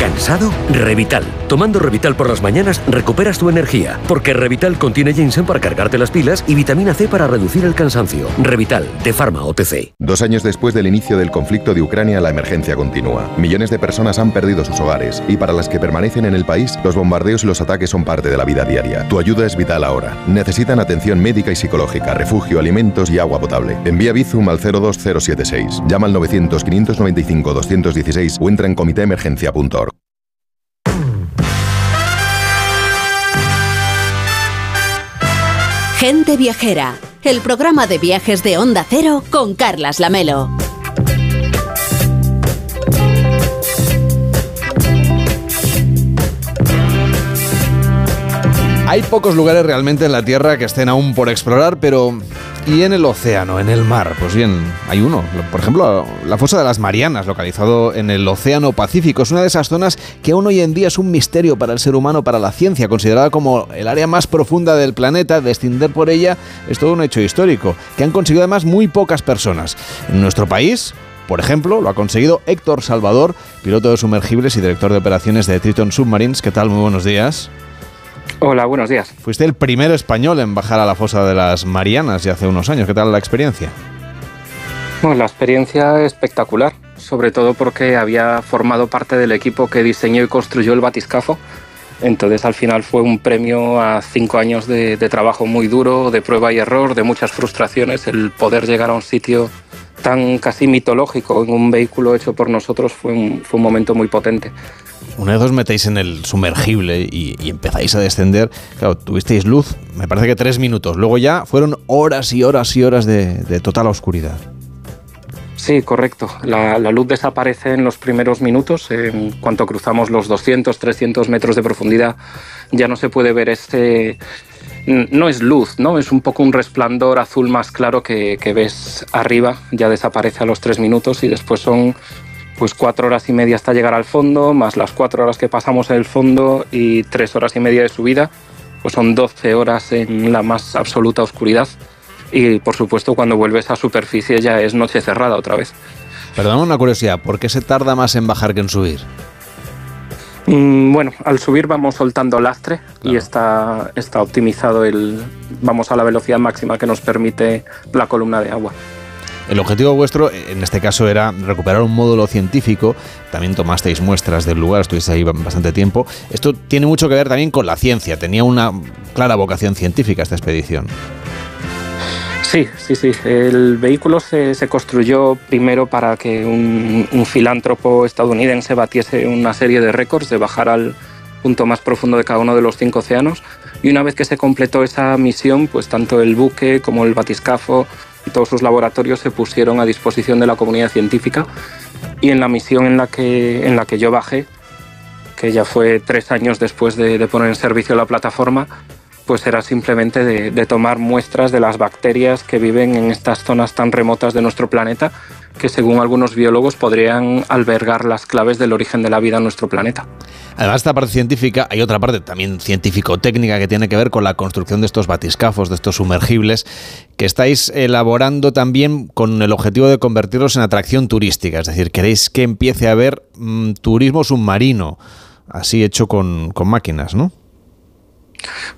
¿Cansado? Revital. Tomando Revital por las mañanas recuperas tu energía, porque Revital contiene ginseng para cargarte las pilas y vitamina C para reducir el cansancio. Revital, de Pharma OTC. Dos años después del inicio del conflicto de Ucrania, la emergencia continúa. Millones de personas han perdido sus hogares y para las que permanecen en el país, los bombardeos y los ataques son parte de la vida diaria. Tu ayuda es vital ahora. Necesitan atención médica y psicológica, refugio, alimentos y agua potable. Envía Bizum al 02076. Llama al 900 595 216 o entra en comitéemergencia.org. Gente Viajera, el programa de viajes de Onda Cero con Carlas Lamelo. Hay pocos lugares realmente en la Tierra que estén aún por explorar, pero ¿y en el océano, en el mar? Pues bien, hay uno. Por ejemplo, la fosa de las Marianas, localizado en el Océano Pacífico. Es una de esas zonas que aún hoy en día es un misterio para el ser humano, para la ciencia, considerada como el área más profunda del planeta. Descender por ella es todo un hecho histórico, que han conseguido además muy pocas personas. En nuestro país, por ejemplo, lo ha conseguido Héctor Salvador, piloto de sumergibles y director de operaciones de Triton Submarines. ¿Qué tal? Muy buenos días. Hola, buenos días. Fuiste el primer español en bajar a la fosa de las Marianas ya hace unos años. ¿Qué tal la experiencia? Bueno, la experiencia espectacular, sobre todo porque había formado parte del equipo que diseñó y construyó el batiscafo. Entonces al final fue un premio a cinco años de, trabajo muy duro, de prueba y error, de muchas frustraciones. El poder llegar a un sitio tan casi mitológico en un vehículo hecho por nosotros fue un, fue un momento muy potente. Una vez os metéis en el sumergible y, empezáis a descender, claro, tuvisteis luz, me parece que tres minutos. Luego ya fueron horas y horas y horas de, total oscuridad. Sí, correcto. La, luz desaparece en los primeros minutos. En cuanto cruzamos los 200, 300 metros de profundidad, ya no se puede ver este. No es luz, ¿no? Es un poco un resplandor azul más claro que, que ves arriba. Ya desaparece a los tres minutos y después son pues cuatro horas y media hasta llegar al fondo, más las cuatro horas que pasamos en el fondo y tres horas y media de subida, pues son 12 horas en la más absoluta oscuridad. Y por supuesto cuando vuelves a superficie ya es noche cerrada otra vez. Perdón, una curiosidad, ¿por qué se tarda más en bajar que en subir? Mm, bueno, al subir vamos soltando lastre y está, está optimizado el. Vamos a la velocidad máxima que nos permite la columna de agua. El objetivo vuestro, en este caso, era recuperar un módulo científico. También tomasteis muestras del lugar, estuvisteis ahí bastante tiempo. Esto tiene mucho que ver también con la ciencia. Tenía una clara vocación científica esta expedición. Sí, sí, sí. El vehículo se, construyó primero para que un, filántropo estadounidense batiese una serie de récords de bajar al punto más profundo de cada uno de los cinco océanos. Y una vez que se completó esa misión, pues tanto el buque como el batiscafo todos sus laboratorios se pusieron a disposición de la comunidad científica y en la misión en la que, en la que yo bajé, que ya fue tres años después de, poner en servicio la plataforma, pues era simplemente de, de, tomar muestras de las bacterias que viven en estas zonas tan remotas de nuestro planeta, que según algunos biólogos podrían albergar las claves del origen de la vida en nuestro planeta. Además de esta parte científica, hay otra parte también científico-técnica que tiene que ver con la construcción de estos batiscafos, de estos sumergibles, que estáis elaborando también con el objetivo de convertirlos en atracción turística. Es decir, queréis que empiece a haber mm, turismo submarino, así hecho con, máquinas, ¿no?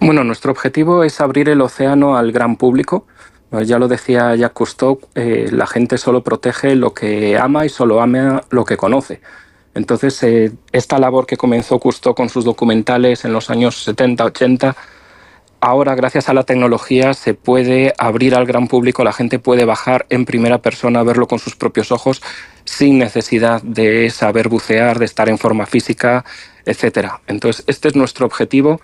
Bueno, nuestro objetivo es abrir el océano al gran público. Ya lo decía Jacques Cousteau, eh, la gente solo protege lo que ama y solo ama lo que conoce. Entonces, eh, esta labor que comenzó Cousteau con sus documentales en los años 70, 80, ahora gracias a la tecnología se puede abrir al gran público, la gente puede bajar en primera persona, verlo con sus propios ojos, sin necesidad de saber bucear, de estar en forma física, etc. Entonces, este es nuestro objetivo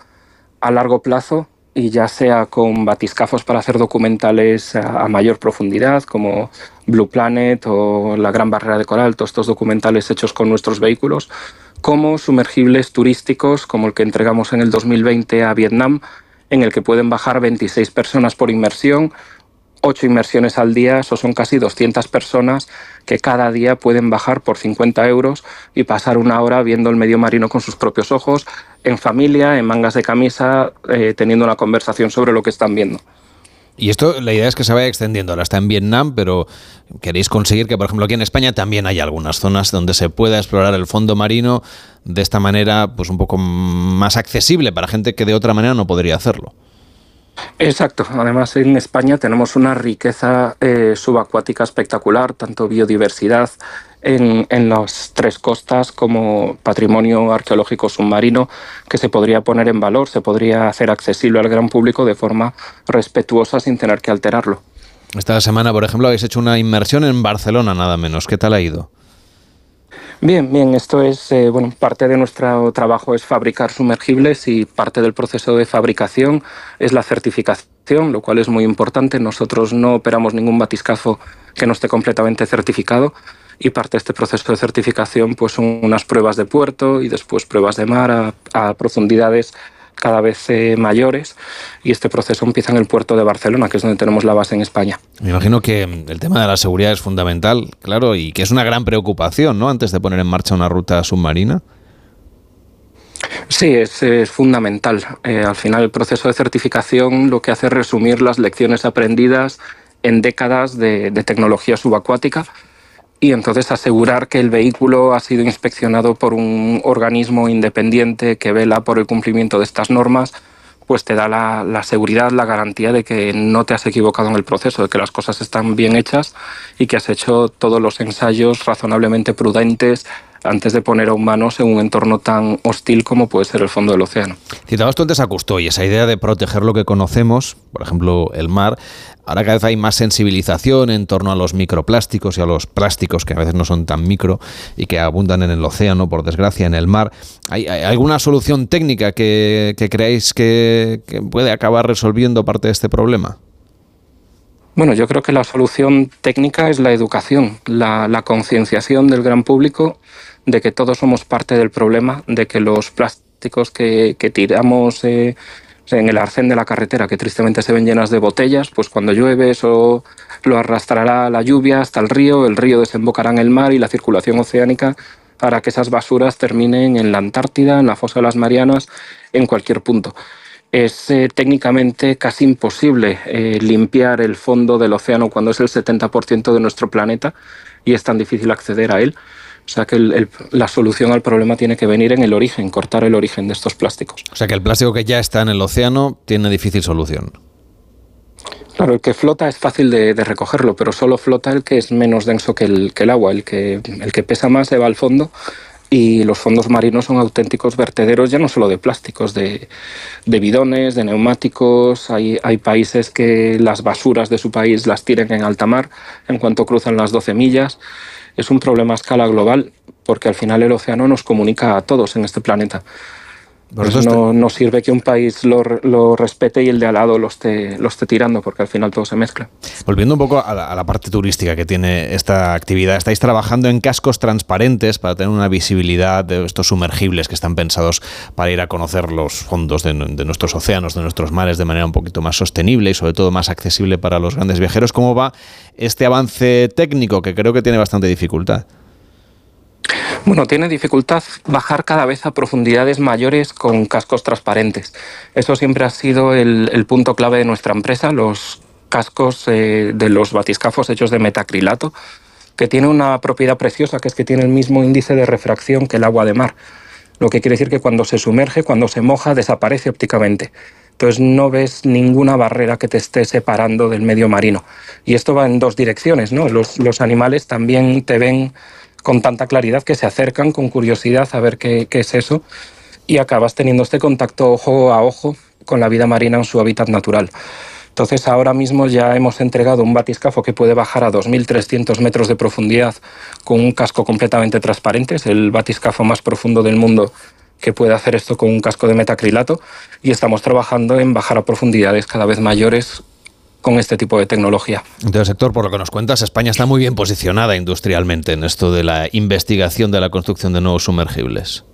a largo plazo y ya sea con batiscafos para hacer documentales a, mayor profundidad, como Blue Planet o La Gran Barrera de Coral, todos estos documentales hechos con nuestros vehículos, como sumergibles turísticos, como el que entregamos en el 2020 a Vietnam, en el que pueden bajar 26 personas por inmersión, 8 inmersiones al día, eso son casi 200 personas que cada día pueden bajar por 50 euros y pasar una hora viendo el medio marino con sus propios ojos, en familia, en mangas de camisa, eh, teniendo una conversación sobre lo que están viendo. Y esto, la idea es que se vaya extendiendo. Ahora está en Vietnam, pero queréis conseguir que, por ejemplo, aquí en España también haya algunas zonas donde se pueda explorar el fondo marino de esta manera, pues un poco más accesible para gente que de otra manera no podría hacerlo. Exacto. Además, en España tenemos una riqueza eh, subacuática espectacular, tanto biodiversidad en, en, las tres costas como patrimonio arqueológico submarino que se podría poner en valor, se podría hacer accesible al gran público de forma respetuosa sin tener que alterarlo. Esta semana, por ejemplo, habéis hecho una inmersión en Barcelona, nada menos. ¿Qué tal ha ido? Bien, bien, esto es, eh, bueno, parte de nuestro trabajo es fabricar sumergibles y parte del proceso de fabricación es la certificación, lo cual es muy importante. Nosotros no operamos ningún batiscafo que no esté completamente certificado y parte de este proceso de certificación pues son unas pruebas de puerto y después pruebas de mar a, a profundidades cada vez eh, mayores y este proceso empieza en el puerto de Barcelona, que es donde tenemos la base en España. Me imagino que el tema de la seguridad es fundamental, claro, y que es una gran preocupación, ¿no? Antes de poner en marcha una ruta submarina. Sí, es, fundamental. Eh, al final el proceso de certificación lo que hace es resumir las lecciones aprendidas en décadas de tecnología subacuática y entonces asegurar que el vehículo ha sido inspeccionado por un organismo independiente que vela por el cumplimiento de estas normas, pues te da la, seguridad, la garantía de que no te has equivocado en el proceso, de que las cosas están bien hechas y que has hecho todos los ensayos razonablemente prudentes antes de poner a humanos en un entorno tan hostil como puede ser el fondo del océano. Citabas tú antes a y esa idea de proteger lo que conocemos, por ejemplo el mar, ahora cada vez hay más sensibilización en torno a los microplásticos y a los plásticos que a veces no son tan micro y que abundan en el océano, por desgracia, en el mar. ¿Hay, alguna solución técnica que, creáis que puede acabar resolviendo parte de este problema? Bueno, yo creo que la solución técnica es la educación, la, concienciación del gran público de que todos somos parte del problema, de que los plásticos que, tiramos eh, en el arcén de la carretera, que tristemente se ven llenas de botellas, pues cuando llueve eso lo arrastrará la lluvia hasta el río, el río desembocará en el mar y la circulación oceánica hará que esas basuras terminen en la Antártida, en la fosa de las Marianas, en cualquier punto es eh, técnicamente casi imposible eh, limpiar el fondo del océano cuando es el 70% de nuestro planeta y es tan difícil acceder a él. O sea que la solución al problema tiene que venir en el origen, cortar el origen de estos plásticos. O sea que el plástico que ya está en el océano tiene difícil solución. Claro, el que flota es fácil de, recogerlo, pero solo flota el que es menos denso que el, que el agua. El que, el que pesa más se va al fondo y los fondos marinos son auténticos vertederos ya no solo de plásticos, de, bidones, de neumáticos. Hay, hay, países que las basuras de su país las tiren en alta mar en cuanto cruzan las 12 millas. Es un problema a escala global porque al final el océano nos comunica a todos en este planeta. Pues no, no, sirve que un país lo, lo, respete y el de al lado lo esté, lo esté tirando, porque al final todo se mezcla. Volviendo un poco a la, parte turística que tiene esta actividad, estáis trabajando en cascos transparentes para tener una visibilidad de estos sumergibles que están pensados para ir a conocer los fondos de, de nuestros océanos, de nuestros mares de manera un poquito más sostenible y sobre todo más accesible para los grandes viajeros. ¿Cómo va este avance técnico que creo que tiene bastante dificultad? Bueno, tiene dificultad bajar cada vez a profundidades mayores con cascos transparentes. Eso siempre ha sido el, punto clave de nuestra empresa, los cascos eh, de los batiscafos hechos de metacrilato, que tiene una propiedad preciosa, que es que tiene el mismo índice de refracción que el agua de mar, lo que quiere decir que cuando se sumerge, cuando se moja, desaparece ópticamente. Entonces no ves ninguna barrera que te esté separando del medio marino. Y esto va en dos direcciones, ¿no? Los, los animales también te ven con tanta claridad que se acercan con curiosidad a ver qué, es eso y acabas teniendo este contacto ojo a ojo con la vida marina en su hábitat natural. Entonces ahora mismo ya hemos entregado un batiscafo que puede bajar a 2.300 metros de profundidad con un casco completamente transparente, es el batiscafo más profundo del mundo que puede hacer esto con un casco de metacrilato y estamos trabajando en bajar a profundidades cada vez mayores con este tipo de tecnología. Entonces, sector, por lo que nos cuentas, España está muy bien posicionada industrialmente en esto de la investigación de la construcción de nuevos sumergibles.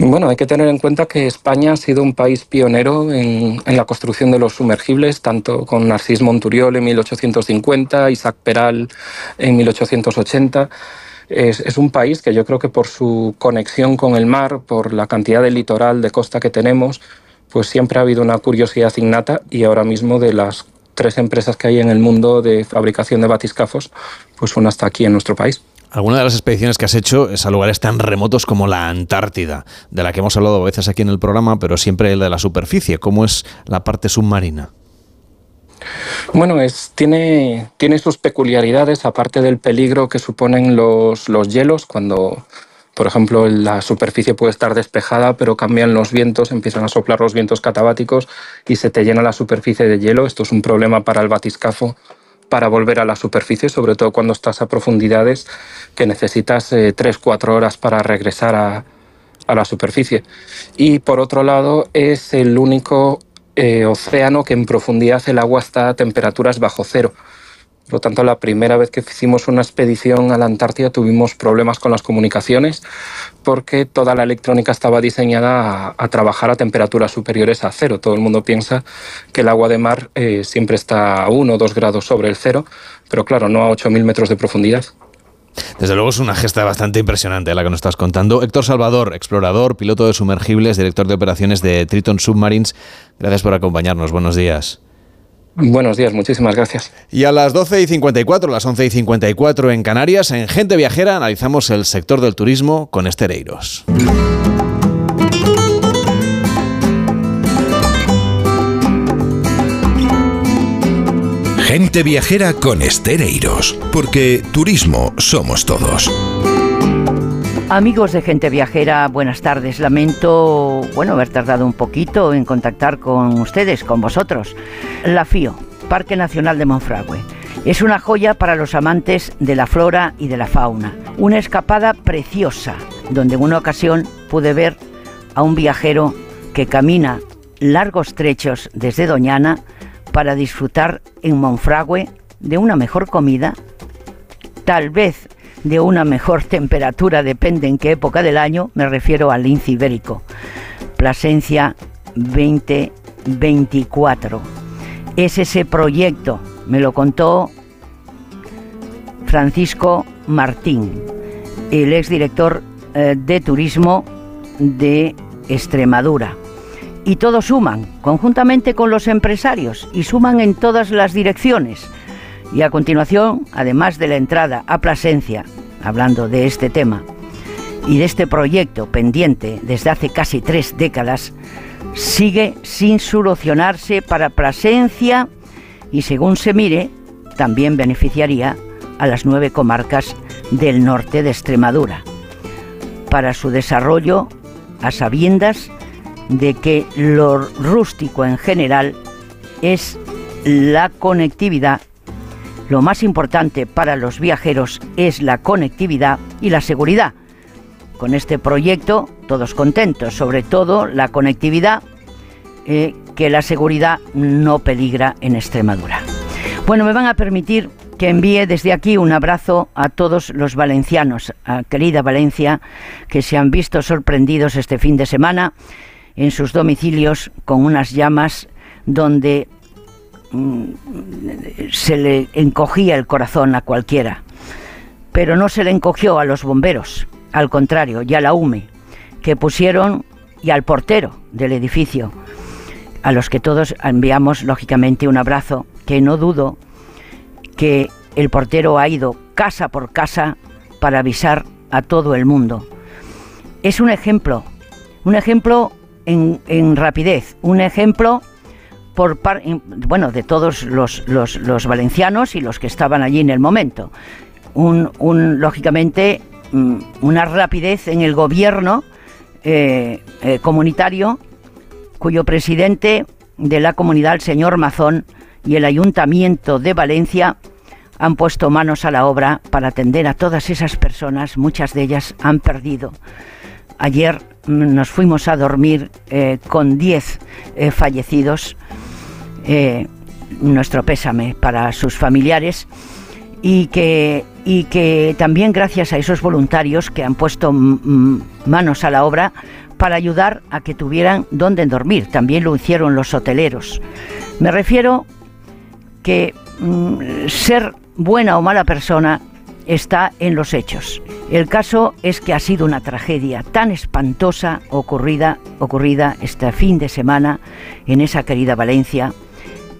Bueno, hay que tener en cuenta que España ha sido un país pionero en, la construcción de los sumergibles, tanto con Narcís Monturiol en 1850, Isaac Peral en 1880. Es, es, un país que yo creo que por su conexión con el mar, por la cantidad de litoral, de costa que tenemos, pues siempre ha habido una curiosidad innata y ahora mismo de las tres empresas que hay en el mundo de fabricación de batiscafos, pues una está aquí en nuestro país. Alguna de las expediciones que has hecho es a lugares tan remotos como la Antártida, de la que hemos hablado a veces aquí en el programa, pero siempre el de la superficie. ¿Cómo es la parte submarina? Bueno, es, tiene, tiene sus peculiaridades, aparte del peligro que suponen los, los hielos cuando por ejemplo, la superficie puede estar despejada, pero cambian los vientos, empiezan a soplar los vientos catabáticos y se te llena la superficie de hielo. Esto es un problema para el batiscafo para volver a la superficie, sobre todo cuando estás a profundidades que necesitas eh, 3-4 horas para regresar a, la superficie. Y por otro lado, es el único eh, océano que en profundidad el agua está a temperaturas bajo cero. Por lo tanto, la primera vez que hicimos una expedición a la Antártida tuvimos problemas con las comunicaciones porque toda la electrónica estaba diseñada a, trabajar a temperaturas superiores a cero. Todo el mundo piensa que el agua de mar eh, siempre está a uno o dos grados sobre el cero, pero claro, no a 8.000 metros de profundidad. Desde luego es una gesta bastante impresionante la que nos estás contando. Héctor Salvador, explorador, piloto de sumergibles, director de operaciones de Triton Submarines. Gracias por acompañarnos. Buenos días. Buenos días, muchísimas gracias. Y a las 12 y 54, las 11 y 54 en Canarias, en Gente Viajera analizamos el sector del turismo con Estereiros. Gente Viajera con Estereiros, porque turismo somos todos. Amigos de Gente Viajera, buenas tardes. Lamento, bueno, haber tardado un poquito en contactar con ustedes, con vosotros. La FIO, Parque Nacional de Monfragüe. Es una joya para los amantes de la flora y de la fauna. Una escapada preciosa, donde en una ocasión pude ver a un viajero que camina largos trechos desde Doñana para disfrutar en Monfragüe de una mejor comida, tal vez de una mejor temperatura, depende en qué época del año, me refiero al lince ibérico. Plasencia 2024. Es ese proyecto, me lo contó Francisco Martín, el exdirector eh, de turismo de Extremadura. Y todos suman, conjuntamente con los empresarios, y suman en todas las direcciones y a continuación, además de la entrada a Plasencia, hablando de este tema, y de este proyecto pendiente desde hace casi tres décadas, sigue sin solucionarse para Plasencia y según se mire, también beneficiaría a las nueve comarcas del norte de Extremadura. Para su desarrollo, a sabiendas de que lo rústico en general es la conectividad lo más importante para los viajeros es la conectividad y la seguridad. Con este proyecto todos contentos, sobre todo la conectividad, eh, que la seguridad no peligra en Extremadura. Bueno, me van a permitir que envíe desde aquí un abrazo a todos los valencianos, a querida Valencia, que se han visto sorprendidos este fin de semana en sus domicilios con unas llamas donde se le encogía el corazón a cualquiera. Pero no se le encogió a los bomberos, al contrario, y a la UME, que pusieron, y al portero del edificio, a los que todos enviamos lógicamente un abrazo, que no dudo que el portero ha ido casa por casa para avisar a todo el mundo. Es un ejemplo, un ejemplo en, en rapidez, un ejemplo por bueno, de todos los, los, valencianos y los que estaban allí en el momento. Un, lógicamente, mm, una rapidez en el gobierno eh, eh, comunitario, cuyo presidente de la comunidad, el señor Mazón, y el Ayuntamiento de Valencia han puesto manos a la obra para atender a todas esas personas, muchas de ellas han perdido. Ayer mm, nos fuimos a dormir eh, con 10 fallecidos eh, nuestro pésame para sus familiares y que, también gracias a esos voluntarios que han puesto manos a la obra para ayudar a que tuvieran donde dormir. También lo hicieron los hoteleros. Me refiero que mm, ser buena o mala persona está en los hechos. El caso es que ha sido una tragedia tan espantosa ocurrida este fin de semana en esa querida Valencia,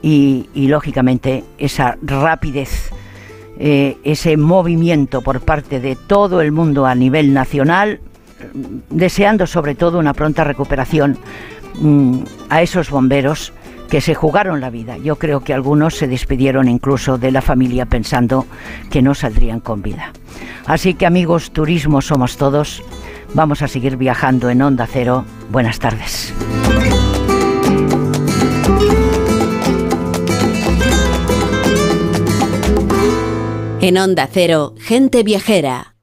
y, lógicamente esa rapidez, eh, ese movimiento por parte de todo el mundo a nivel nacional, deseando sobre todo una pronta recuperación mm, a esos bomberos que se jugaron la vida. Yo creo que algunos se despidieron incluso de la familia pensando que no saldrían con vida. Así que amigos, turismo somos todos. Vamos a seguir viajando en Onda Cero. Buenas tardes. En Onda Cero, gente viajera.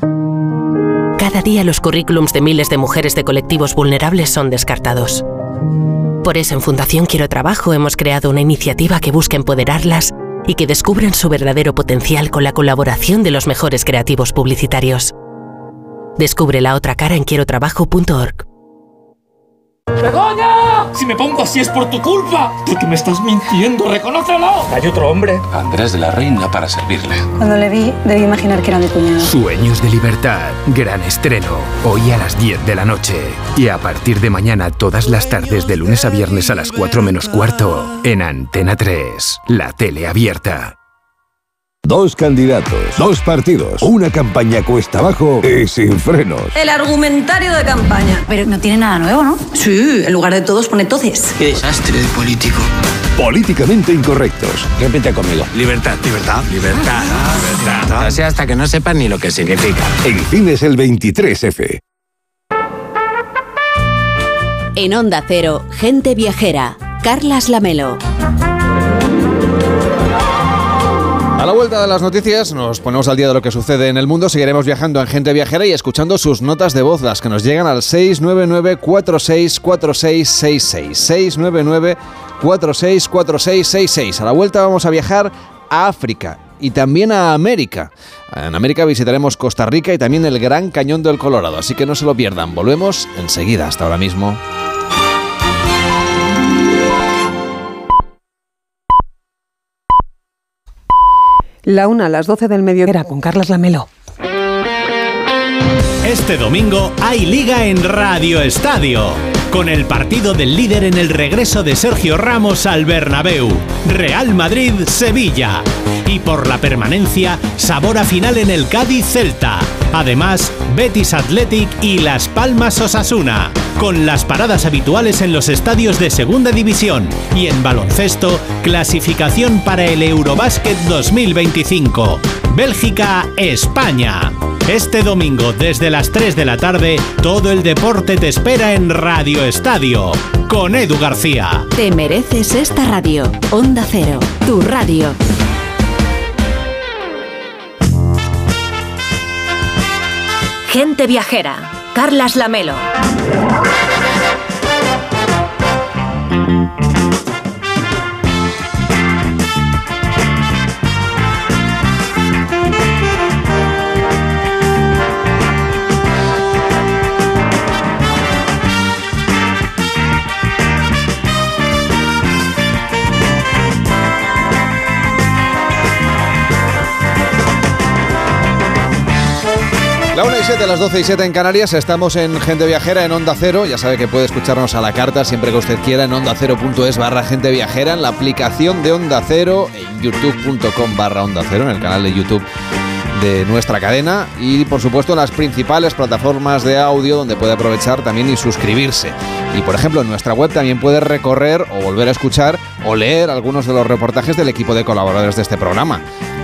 Cada día los currículums de miles de mujeres de colectivos vulnerables son descartados. Por eso en Fundación Quiero Trabajo hemos creado una iniciativa que busca empoderarlas y que descubran su verdadero potencial con la colaboración de los mejores creativos publicitarios. Descubre la otra cara en quierotrabajo.org. ¡Begoña! Si me pongo así es por tu culpa. Porque me estás mintiendo, reconócelo. Hay otro hombre. Andrés de la Reina para servirle. Cuando le vi, debí imaginar que era mi cuñado. Sueños de libertad. Gran estreno. Hoy a las 10 de la noche. Y a partir de mañana, todas las tardes, de lunes a viernes a las 4 menos cuarto. En Antena 3. La tele abierta. Dos candidatos, dos partidos, una campaña cuesta abajo y sin frenos. El argumentario de campaña. Pero no tiene nada nuevo, ¿no? Sí, en lugar de todos pone todes. Qué desastre de político. Políticamente incorrectos. Repite conmigo. Libertad, libertad, libertad, libertad. O sea, hasta que no sepan ni lo que significa. En cines el 23F. En Onda Cero, gente viajera. Carlas Lamelo. A la vuelta de las noticias nos ponemos al día de lo que sucede en el mundo, seguiremos viajando en Gente Viajera y escuchando sus notas de voz, las que nos llegan al 699-464666. 699-464666. A la vuelta vamos a viajar a África y también a América. En América visitaremos Costa Rica y también el Gran Cañón del Colorado, así que no se lo pierdan. Volvemos enseguida, hasta ahora mismo. La una a las 12 del mediodía era con Carlas Lamelo. Este domingo hay liga en Radio Estadio. Con el partido del líder en el regreso de Sergio Ramos al Bernabéu. Real Madrid-Sevilla. Y por la permanencia, sabor a final en el Cádiz-Celta. Además, Betis Athletic y Las Palmas Osasuna. Con las paradas habituales en los estadios de Segunda División. Y en baloncesto, clasificación para el Eurobásquet 2025. Bélgica-España. Este domingo desde las 3 de la tarde, todo el deporte te espera en Radio Estadio, con Edu García. Te mereces esta radio. Onda Cero, tu radio. Gente viajera. Carlas Lamelo. Thank. La 1 y 7, las 12 y 7 en Canarias, estamos en Gente Viajera en Onda Cero. Ya sabe que puede escucharnos a la carta siempre que usted quiera en ondacero.es barra Gente Viajera, en la aplicación de Onda Cero, en youtube.com barra Onda Cero, en el canal de YouTube de nuestra cadena y por supuesto en las principales plataformas de audio donde puede aprovechar también y suscribirse. Y por ejemplo en nuestra web también puede recorrer o volver a escuchar o leer algunos de los reportajes del equipo de colaboradores de este programa.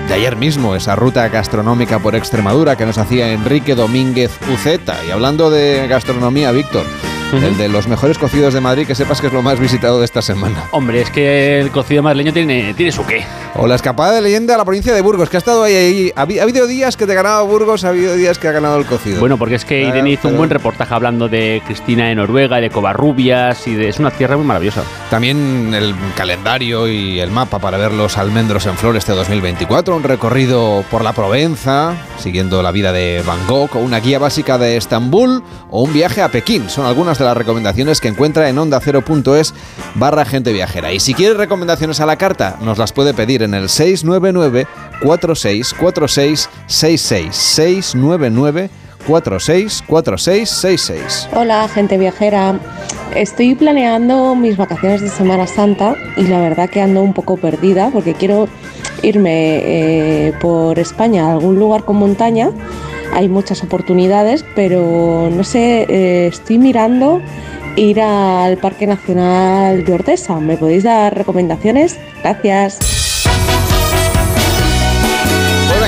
De ayer mismo, esa ruta gastronómica por Extremadura que nos hacía Enrique Domínguez Uceta. Y hablando de gastronomía, Víctor, el de los mejores cocidos de Madrid, que sepas que es lo más visitado de esta semana. Hombre, es que el cocido madrileño tiene, tiene su qué. O la escapada de leyenda a la provincia de Burgos, que ha estado ahí. ahí. Ha, ha habido días que te ganaba Burgos, ha habido días que ha ganado el cocido. Bueno, porque es que Irene hizo un buen reportaje hablando de Cristina de Noruega, de Covarrubias y de. Es una tierra muy maravillosa. También el calendario y el mapa para ver los almendros en flor este 2024, un recorrido por la Provenza, siguiendo la vida de Van Gogh, o una guía básica de Estambul, o un viaje a Pekín. Son algunas de las recomendaciones que encuentra en ondacero.es barra gente viajera. Y si quiere recomendaciones a la carta, nos las puede pedir en el 699 464666 699 464666 Hola, gente viajera. Estoy planeando mis vacaciones de Semana Santa y la verdad que ando un poco perdida porque quiero irme eh, por España a algún lugar con montaña. Hay muchas oportunidades, pero no sé, eh, estoy mirando ir al Parque Nacional de Ordesa. ¿Me podéis dar recomendaciones? Gracias.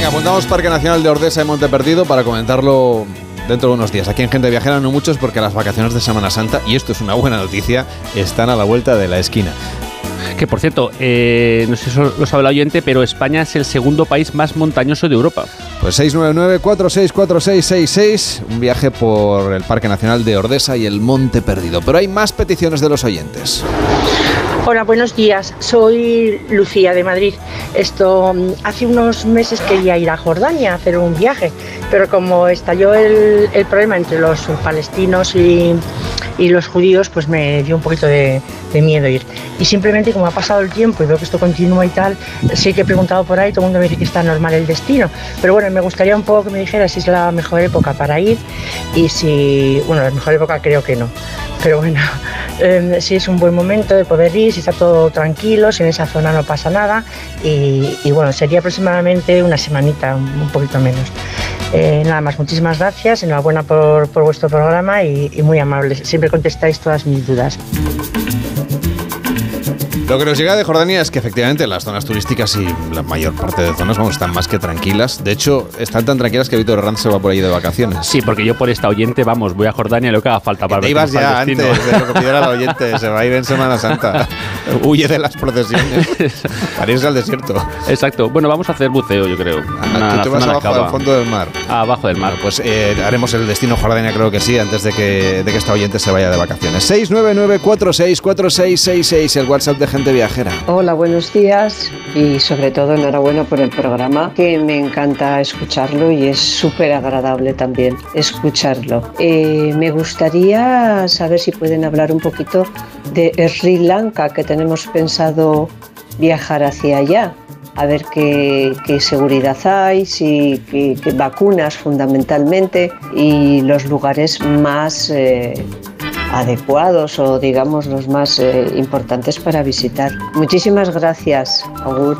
Pues venga, apuntamos Parque Nacional de Ordesa y Monte Perdido para comentarlo dentro de unos días. Aquí en Gente Viajera no muchos porque las vacaciones de Semana Santa, y esto es una buena noticia, están a la vuelta de la esquina. Que por cierto, eh, no sé si lo sabe el oyente, pero España es el segundo país más montañoso de Europa. Pues 699-464666, un viaje por el Parque Nacional de Ordesa y el Monte Perdido. Pero hay más peticiones de los oyentes. Hola, buenos días. Soy Lucía de Madrid. Esto mm, hace unos meses quería ir a Jordania a hacer un viaje, pero como estalló el, el problema entre los palestinos y, y los judíos pues me dio un poquito de, de miedo ir. Y simplemente como ha pasado el tiempo y veo que esto continúa y tal, sí que he preguntado por ahí, todo el mundo me dice que está normal el destino. Pero bueno, me gustaría un poco que me dijera si es la mejor época para ir y si, bueno, la mejor época creo que no. Pero bueno, <laughs> eh, si es un buen momento de poder ir, si está todo tranquilo, si en esa zona no pasa nada. Y, y bueno, sería aproximadamente una semanita, un, un poquito menos. Eh, nada más, muchísimas gracias, enhorabuena por, por vuestro programa y, y muy amables. Siempre contestáis todas mis dudas. Lo que nos llega de Jordania es que efectivamente las zonas turísticas y la mayor parte de zonas vamos, están más que tranquilas. De hecho, están tan tranquilas que Víctor Herranz se va por ahí de vacaciones. Sí, porque yo por esta oyente, vamos, voy a Jordania lo que haga falta para Te ibas ya antes de lo que pidiera la oyente. Se va a ir en Semana Santa. <laughs> Huye de las procesiones. <laughs> Para irse al desierto. Exacto. Bueno, vamos a hacer buceo, yo creo. Ah, tú te vas abajo al fondo del mar. Abajo del mar. Pues eh, haremos el destino Jordania, creo que sí, antes de que, de que esta oyente se vaya de vacaciones. 699-464666, el WhatsApp de viajera. Hola, buenos días y sobre todo enhorabuena por el programa, que me encanta escucharlo y es súper agradable también escucharlo. Eh, me gustaría saber si pueden hablar un poquito de Sri Lanka, que tenemos pensado viajar hacia allá. A ver qué, seguridad hay, si, qué vacunas fundamentalmente y los lugares más eh, adecuados o digamos los más eh, importantes para visitar. Muchísimas gracias, Agur.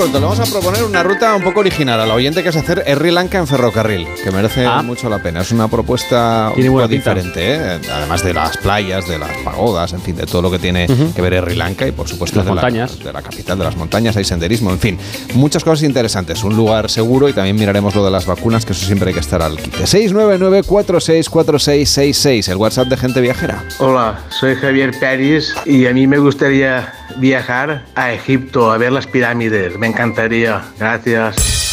Pronto le vamos a proponer una ruta un poco original a la oyente que es hacer Sri Lanka en ferrocarril, que merece Ah. mucho la pena. Es una propuesta un poco diferente, ¿eh? además de las playas, de las pagodas, en fin, de todo lo que tiene que ver Sri Lanka y por supuesto Las de, la- montañas. de la capital de las montañas, hay senderismo, en fin, muchas cosas interesantes. Un lugar seguro y también miraremos lo de las vacunas, que eso siempre hay que estar al quite. 699-464666, el WhatsApp de gente viajera. Hola, soy Javier Pérez y a mí me gustaría viajar a Egipto a ver las pirámides. Me encantaría. Gracias.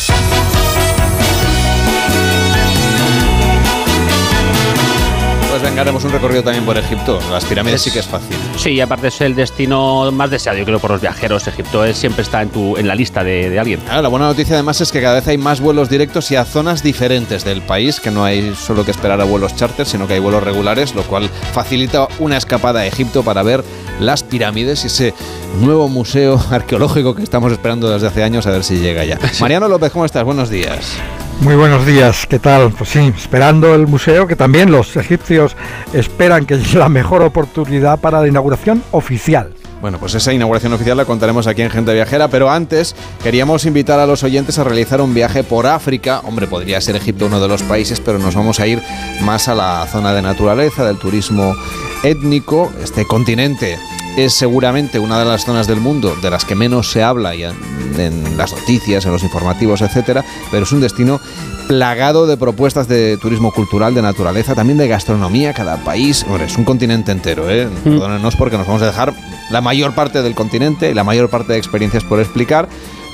Haremos un recorrido también por Egipto. Las pirámides sí que es fácil. Sí, y aparte es el destino más deseado, yo creo, por los viajeros. Egipto es- siempre está en, tu, en la lista de, de alguien. La buena noticia además es que cada vez hay más vuelos directos y a zonas diferentes del país, que no hay solo que esperar a vuelos charter, sino que hay vuelos regulares, lo cual facilita una escapada a Egipto para ver las pirámides y ese nuevo museo <laughs> arqueológico que estamos esperando desde hace años a ver si llega ya. Mariano López, ¿cómo estás? Buenos días. Muy buenos días, ¿qué tal? Pues sí, esperando el museo, que también los egipcios esperan que llegue la mejor oportunidad para la inauguración oficial. Bueno, pues esa inauguración oficial la contaremos aquí en Gente Viajera, pero antes queríamos invitar a los oyentes a realizar un viaje por África. Hombre, podría ser Egipto uno de los países, pero nos vamos a ir más a la zona de naturaleza, del turismo étnico. Este continente es seguramente una de las zonas del mundo de las que menos se habla y en, en las noticias, en los informativos, etcétera, pero es un destino plagado de propuestas de turismo cultural, de naturaleza, también de gastronomía, cada país. Hombre, es un continente entero, ¿eh? Perdónenos porque nos vamos a dejar la mayor parte del continente y la mayor parte de experiencias por explicar,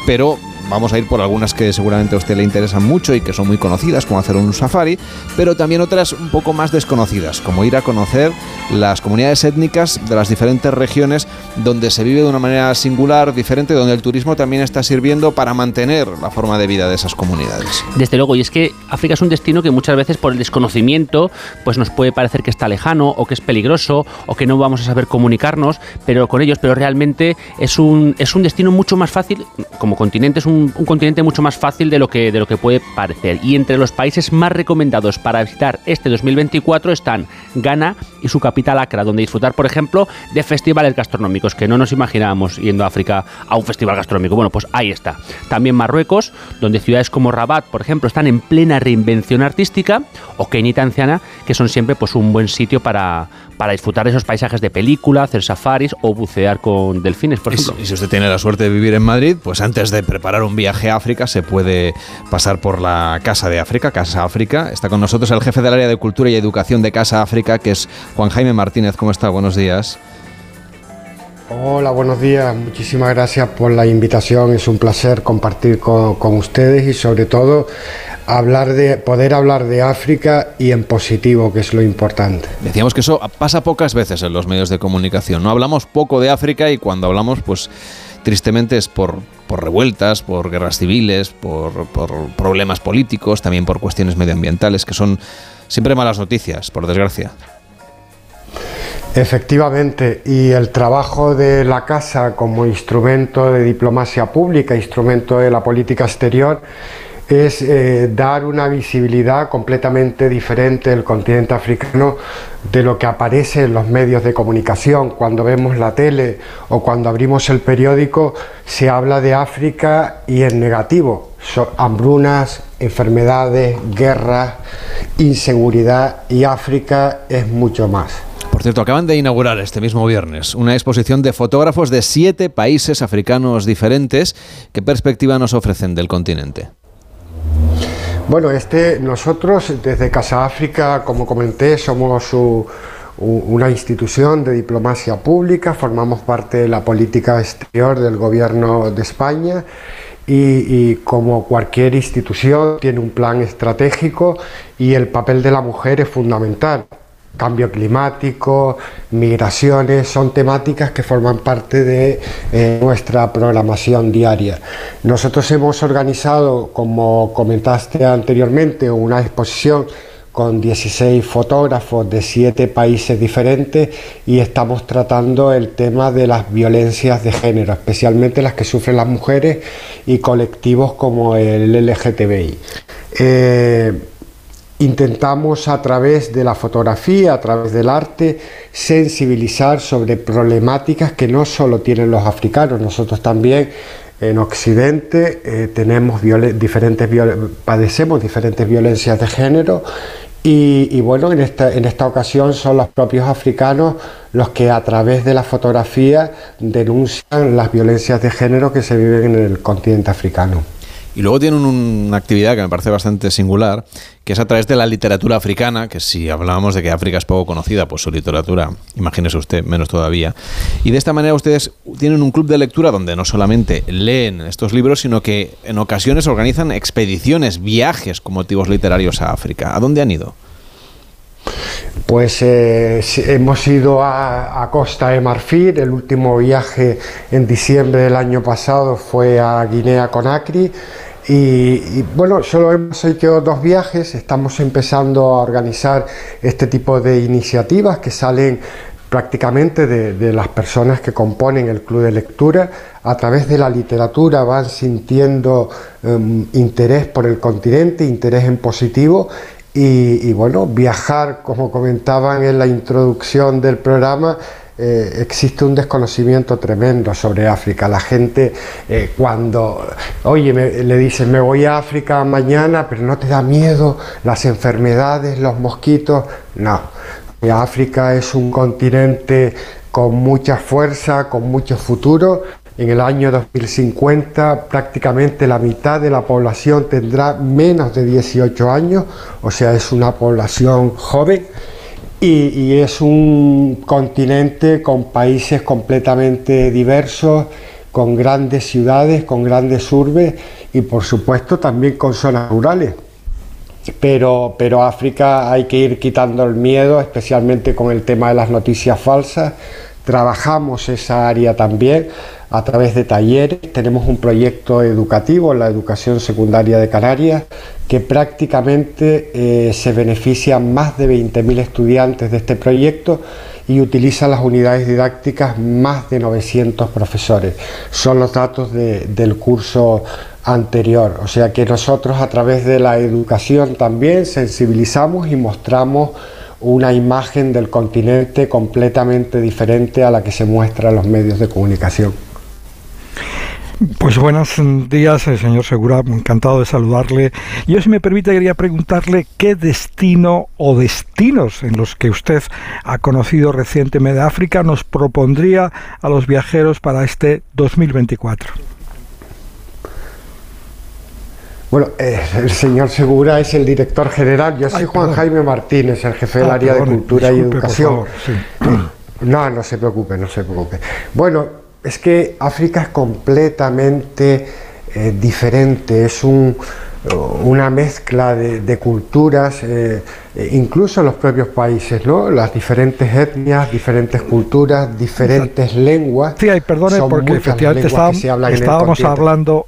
pero vamos a ir por algunas que seguramente a usted le interesan mucho y que son muy conocidas, como hacer un safari, pero también otras un poco más desconocidas, como ir a conocer las comunidades étnicas de las diferentes regiones donde se vive de una manera singular, diferente, donde el turismo también está sirviendo para mantener la forma de vida de esas comunidades. Desde luego, y es que África es un destino que muchas veces por el desconocimiento pues nos puede parecer que está lejano o que es peligroso o que no vamos a saber comunicarnos pero con ellos, pero realmente es un, es un destino mucho más fácil, como continente es un, un continente mucho más fácil de lo, que, de lo que puede parecer. Y entre los países más recomendados para visitar este 2024 están Ghana y su capital Accra, donde disfrutar, por ejemplo, de festivales gastronómicos que no nos imaginábamos yendo a África a un festival gastronómico. Bueno, pues ahí está. También Marruecos, donde ciudades como Rabat, por ejemplo, están en plena reinvención artística, o Kenia Tanzania, que son siempre pues un buen sitio para, para disfrutar de esos paisajes de película, hacer safaris o bucear con delfines, por ejemplo. y si usted tiene la suerte de vivir en Madrid, pues antes de preparar un viaje a África se puede pasar por la Casa de África, Casa África. Está con nosotros el jefe del área de Cultura y Educación de Casa África, que es Juan Jaime Martínez. ¿Cómo está? Buenos días. Hola, buenos días. Muchísimas gracias por la invitación. Es un placer compartir con, con ustedes y sobre todo hablar de poder hablar de África y en positivo, que es lo importante. Decíamos que eso pasa pocas veces en los medios de comunicación. No hablamos poco de África y cuando hablamos, pues tristemente es por, por revueltas, por guerras civiles, por, por problemas políticos, también por cuestiones medioambientales, que son siempre malas noticias, por desgracia. Efectivamente, y el trabajo de la Casa como instrumento de diplomacia pública, instrumento de la política exterior, es eh, dar una visibilidad completamente diferente del continente africano de lo que aparece en los medios de comunicación. Cuando vemos la tele o cuando abrimos el periódico se habla de África y en negativo. hambrunas, enfermedades, guerras, inseguridad y África es mucho más. Por cierto, acaban de inaugurar este mismo viernes una exposición de fotógrafos de siete países africanos diferentes. ¿Qué perspectiva nos ofrecen del continente? Bueno, este, nosotros desde Casa África, como comenté, somos una institución de diplomacia pública, formamos parte de la política exterior del gobierno de España y, como cualquier institución tiene un plan estratégico y el papel de la mujer es fundamental cambio climático, migraciones, son temáticas que forman parte de eh, nuestra programación diaria. Nosotros hemos organizado, como comentaste anteriormente, una exposición con 16 fotógrafos de 7 países diferentes y estamos tratando el tema de las violencias de género, especialmente las que sufren las mujeres y colectivos como el LGTBI. Eh, Intentamos a través de la fotografía, a través del arte, sensibilizar sobre problemáticas que no solo tienen los africanos, nosotros también en Occidente eh, tenemos diferentes padecemos diferentes violencias de género y, bueno, en esta, en esta ocasión son los propios africanos los que a través de la fotografía denuncian las violencias de género que se viven en el continente africano. Y luego tienen una actividad que me parece bastante singular, que es a través de la literatura africana, que si hablábamos de que África es poco conocida, pues su literatura, imagínese usted, menos todavía. Y de esta manera ustedes tienen un club de lectura donde no solamente leen estos libros, sino que en ocasiones organizan expediciones, viajes con motivos literarios a África. ¿A dónde han ido? Pues eh, hemos ido a, Costa de Marfil, el último viaje en diciembre del año pasado fue a Guinea Conakry y, bueno, solo hemos hecho dos viajes, estamos empezando a organizar este tipo de iniciativas que salen prácticamente de, las personas que componen el club de lectura, a través de la literatura van sintiendo em, interés por el continente, interés en positivo y, bueno, viajar, como comentaban en la introducción del programa, eh, existe un desconocimiento tremendo sobre África. La gente eh, cuando, oye, le dicen, me voy a África mañana, pero no te da miedo las enfermedades, los mosquitos. No, África es un continente con mucha fuerza, con mucho futuro en el año 2050 prácticamente la mitad de la población tendrá menos de 18 años, o sea, es una población joven y, es un continente con países completamente diversos, con grandes ciudades, con grandes urbes y por supuesto también con zonas rurales. Pero, pero África hay que ir quitando el miedo, especialmente con el tema de las noticias falsas. Trabajamos esa área también a través de talleres. Tenemos un proyecto educativo en la educación secundaria de Canarias que prácticamente eh, se benefician más de 20.000 estudiantes de este proyecto y utilizan las unidades didácticas más de 900 profesores. Son los datos del curso anterior. O sea que nosotros a través de la educación también sensibilizamos y mostramos una imagen del continente completamente diferente a la que se muestra en los medios de comunicación. Pues buenos días, eh, señor Segura, encantado de saludarle. Yo, si me permite, quería preguntarle qué destino o destinos en los que usted ha conocido recientemente de África nos propondría a los viajeros para este 2024. Bueno, eh, el señor Segura es el director general, yo soy Juan Jaime Martínez, el jefe del ah, área de Cultura y Educación. No, no se preocupe, no se preocupe. Bueno, es que África es completamente eh, diferente, es un, una mezcla de, culturas, eh, eh, incluso en los propios países, ¿no? Las diferentes etnias, diferentes culturas, diferentes lenguas. Sí, perdone, porque efectivamente estábamos hablando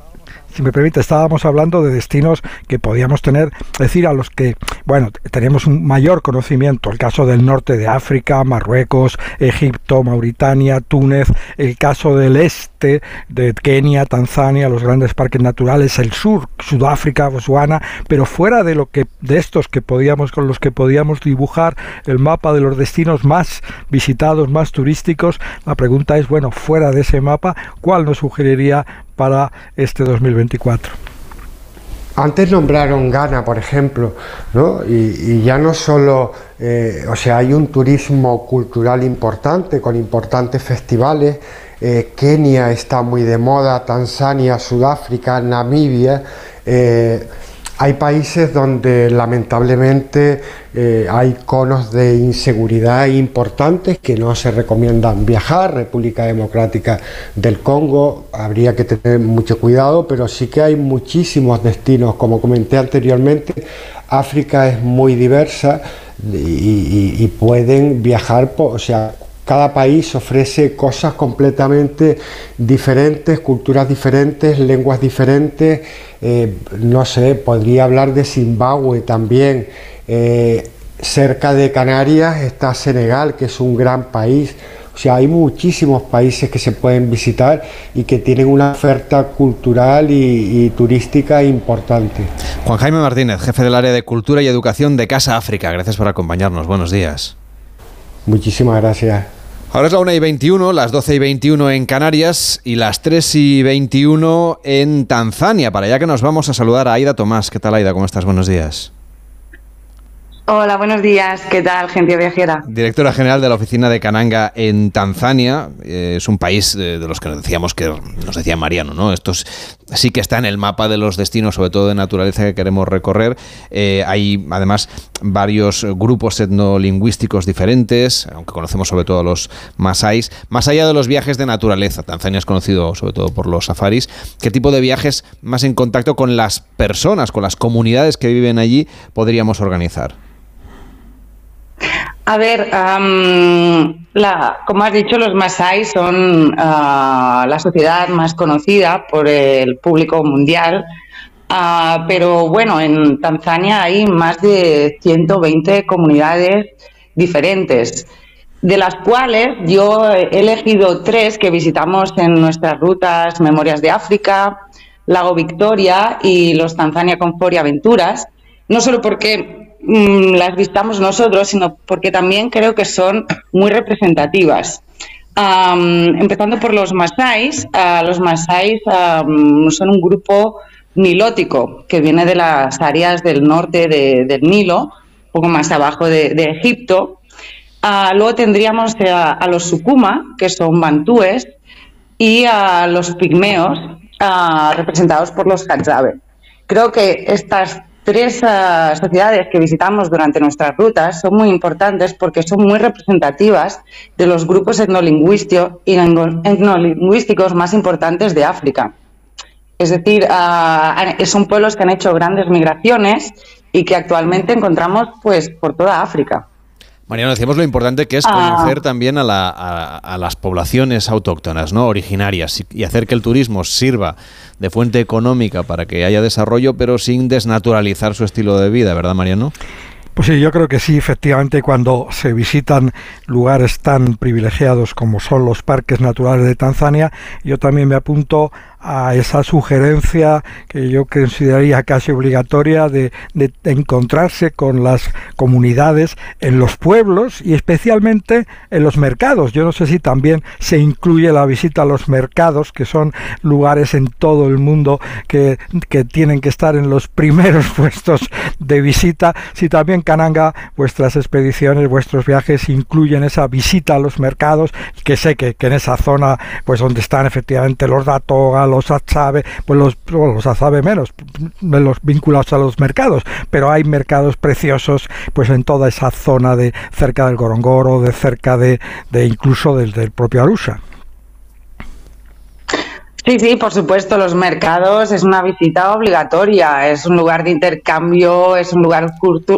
si me permite, estábamos hablando de destinos que podíamos tener, es decir, a los que, bueno, teníamos un mayor conocimiento, el caso del norte de África, Marruecos, Egipto, Mauritania, Túnez, el caso del este de Kenia, Tanzania, los grandes parques naturales, el sur, Sudáfrica, Botswana, pero fuera de lo que de estos que podíamos con los que podíamos dibujar el mapa de los destinos más visitados, más turísticos, la pregunta es, bueno, fuera de ese mapa, ¿cuál nos sugeriría para este 2024. Antes nombraron Ghana, por ejemplo, ¿no? y, ya no solo, eh, o sea, hay un turismo cultural importante con importantes festivales. Eh, Kenia está muy de moda, Tanzania, Sudáfrica, Namibia. Eh, hay países donde lamentablemente eh, hay conos de inseguridad importantes que no se recomiendan viajar. República Democrática del Congo, habría que tener mucho cuidado, pero sí que hay muchísimos destinos. Como comenté anteriormente, África es muy diversa y, pueden viajar, o sea, cada país ofrece cosas completamente diferentes, culturas diferentes, lenguas diferentes. Eh, no sé, podría hablar de Zimbabue también. Eh, cerca de Canarias está Senegal, que es un gran país. O sea, hay muchísimos países que se pueden visitar y que tienen una oferta cultural y, y, turística importante. Juan Jaime Martínez, jefe del área de Cultura y Educación de Casa África. Gracias por acompañarnos. Buenos días. Muchísimas gracias. Ahora es la 1 y 21, las 12 y 21 en Canarias y las 3 y 21 en Tanzania. Para allá que nos vamos a saludar a Aida Tomás. ¿Qué tal, Aida? ¿Cómo estás? Buenos días. Hola, buenos días. ¿Qué tal, gente viajera? Directora general de la oficina de Cananga en Tanzania. Eh, es un país de, los que nos decíamos que nos decía Mariano, ¿no? Esto sí que está en el mapa de los destinos, sobre todo de naturaleza que queremos recorrer. Eh, hay además varios grupos etnolingüísticos diferentes, aunque conocemos sobre todo a los masáis. Más allá de los viajes de naturaleza, Tanzania es conocido sobre todo por los safaris. ¿Qué tipo de viajes más en contacto con las personas, con las comunidades que viven allí podríamos organizar? A ver, como has dicho, los Masai son ah, la sociedad más conocida por el público mundial, ah, pero bueno, en Tanzania hay más de 120 comunidades diferentes, de las cuales yo he elegido tres que visitamos en nuestras rutas Memorias de África, Lago Victoria y los Tanzania Confort y Aventuras, no solo porque Mm, las vistamos nosotros, sino porque también creo que son muy representativas. empezando por los masáis, ah, los masáis son un grupo nilótico que viene de las áreas del norte del Nilo, un poco más abajo de, Egipto. Ah, luego tendríamos a, los sukuma, que son bantúes, y a los pigmeos, ah, representados por los hadzabe. Creo que estas tres eh, sociedades que visitamos durante nuestras rutas son muy importantes porque son muy representativas de los grupos etnolingüísticos más importantes de África. Es decir, eh, son pueblos que han hecho grandes migraciones y que actualmente encontramos pues por toda África. Mariano, decíamos lo importante que es ah. conocer también a, las poblaciones autóctonas, ¿no? originarias, y, hacer que el turismo sirva de fuente económica para que haya desarrollo, pero sin desnaturalizar su estilo de vida, ¿verdad, Mariano? Pues sí, yo creo que sí, efectivamente, cuando se visitan lugares tan privilegiados como son los parques naturales de Tanzania, yo también me apunto a esa sugerencia que yo consideraría casi obligatoria de, encontrarse con las comunidades en los pueblos y especialmente en los mercados. Yo no sé si también se incluye la visita a los mercados, que son lugares en todo el mundo que, que tienen que estar en los <laughs> primeros puestos de visita. Si también Cananga, vuestras expediciones, vuestros viajes incluyen esa visita a los mercados, que sé que, que en esa zona, pues donde están efectivamente los datos los azabe, pues los, los azabe menos, los vinculados a los mercados, pero hay mercados preciosos pues en toda esa zona de cerca del Gorongoro, de cerca de, de incluso del, del propio Arusha. Sí, sí, por supuesto, los mercados es una visita obligatoria, es un lugar de intercambio, es un lugar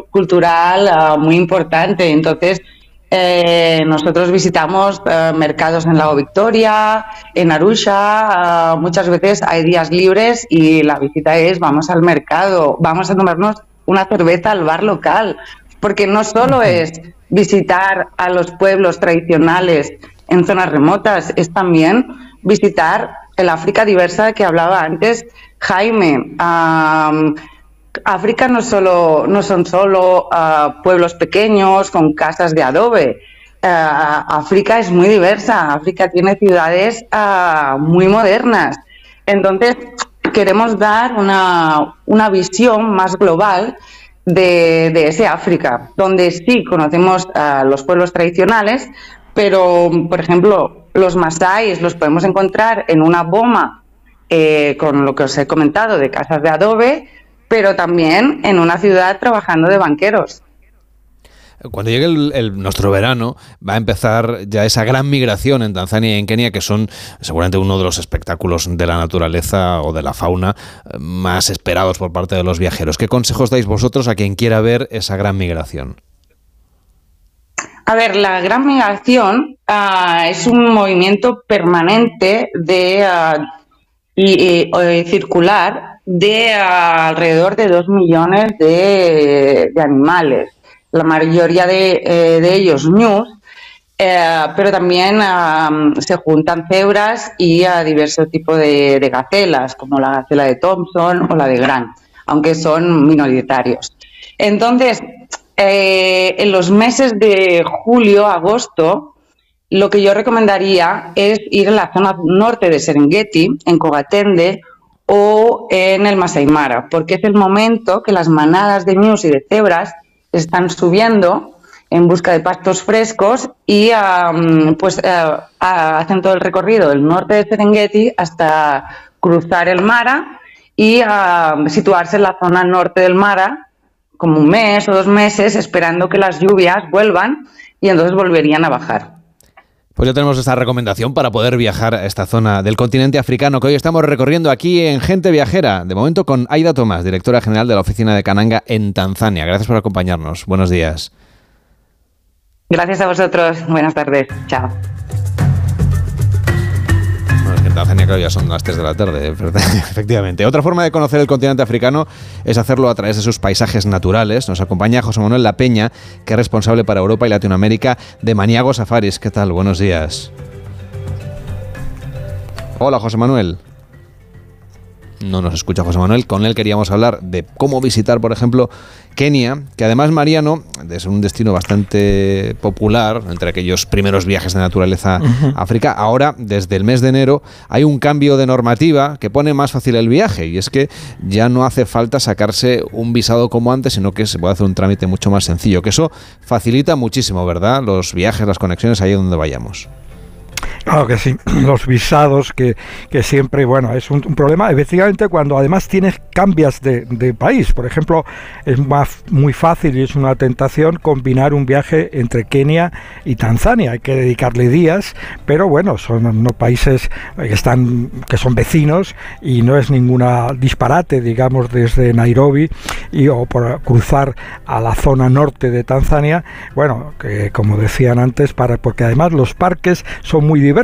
cultural uh, muy importante. Entonces, eh, nosotros visitamos uh, mercados en Lago Victoria, en Arusha, uh, muchas veces hay días libres y la visita es vamos al mercado, vamos a tomarnos una cerveza al bar local, porque no solo es visitar a los pueblos tradicionales en zonas remotas, es también visitar el África diversa que hablaba antes Jaime. África no, solo, no son solo ah, pueblos pequeños con casas de adobe. Ah, África es muy diversa. África tiene ciudades ah, muy modernas. Entonces, queremos dar una, una visión más global de, de, ese África, donde sí conocemos a los pueblos tradicionales, pero, por ejemplo, los masáis los podemos encontrar en una boma eh, con lo que os he comentado de casas de adobe, pero también en una ciudad trabajando de banqueros. Cuando llegue el, nuestro verano, va a empezar ya esa gran migración en Tanzania y en Kenia, que son seguramente uno de los espectáculos de la naturaleza o de la fauna eh, más esperados por parte de los viajeros. ¿Qué consejos dais vosotros a quien quiera ver esa gran migración? A ver, la gran migración uh, es un movimiento permanente de uh, y, y, circular de alrededor de dos millones de, de animales. La mayoría de, eh, de ellos ñus, eh, pero también se juntan cebras y a diversos tipos de, de, gacelas, como la gacela de Thompson o la de Grant, aunque son minoritarios. Entonces, eh, en los meses de julio, agosto, lo que yo recomendaría es ir a la zona norte de Serengeti, en Cogatende o en el Masai Mara, porque es el momento que las manadas de ñus y de cebras están subiendo en busca de pastos frescos y pues uh, hacen todo el recorrido del norte de Serengeti hasta cruzar el Mara y situarse en la zona norte del Mara como un mes o dos meses esperando que las lluvias vuelvan y entonces volverían a bajar. Pues ya tenemos esta recomendación para poder viajar a esta zona del continente africano que hoy estamos recorriendo aquí en Gente Viajera. De momento con Aida Tomás, directora general de la oficina de Cananga en Tanzania. Gracias por acompañarnos. Buenos días. Gracias a vosotros. Buenas tardes. Chao. Tanzania, claro, ya son las 3 de la tarde, <laughs> efectivamente. Otra forma de conocer el continente africano es hacerlo a través de sus paisajes naturales. Nos acompaña José Manuel La Peña, que es responsable para Europa y Latinoamérica de Maniago Safaris. ¿Qué tal? Buenos días. Hola, José Manuel no nos escucha José Manuel. Con él queríamos hablar de cómo visitar, por ejemplo, Kenia, que además Mariano es un destino bastante popular entre aquellos primeros viajes de naturaleza a África. Ahora, desde el mes de enero, hay un cambio de normativa que pone más fácil el viaje y es que ya no hace falta sacarse un visado como antes, sino que se puede hacer un trámite mucho más sencillo, que eso facilita muchísimo, ¿verdad? Los viajes, las conexiones ahí donde vayamos. Claro que sí, <clears throat> los visados que, que siempre, bueno, es un, un, problema, efectivamente cuando además tienes cambias de, de, país, por ejemplo, es más, muy fácil y es una tentación combinar un viaje entre Kenia y Tanzania, hay que dedicarle días, pero bueno, son no, países que están, que son vecinos y no es ninguna disparate, digamos, desde Nairobi y o por cruzar a la zona norte de Tanzania, bueno, que como decían antes, para, porque además los parques son muy diversos,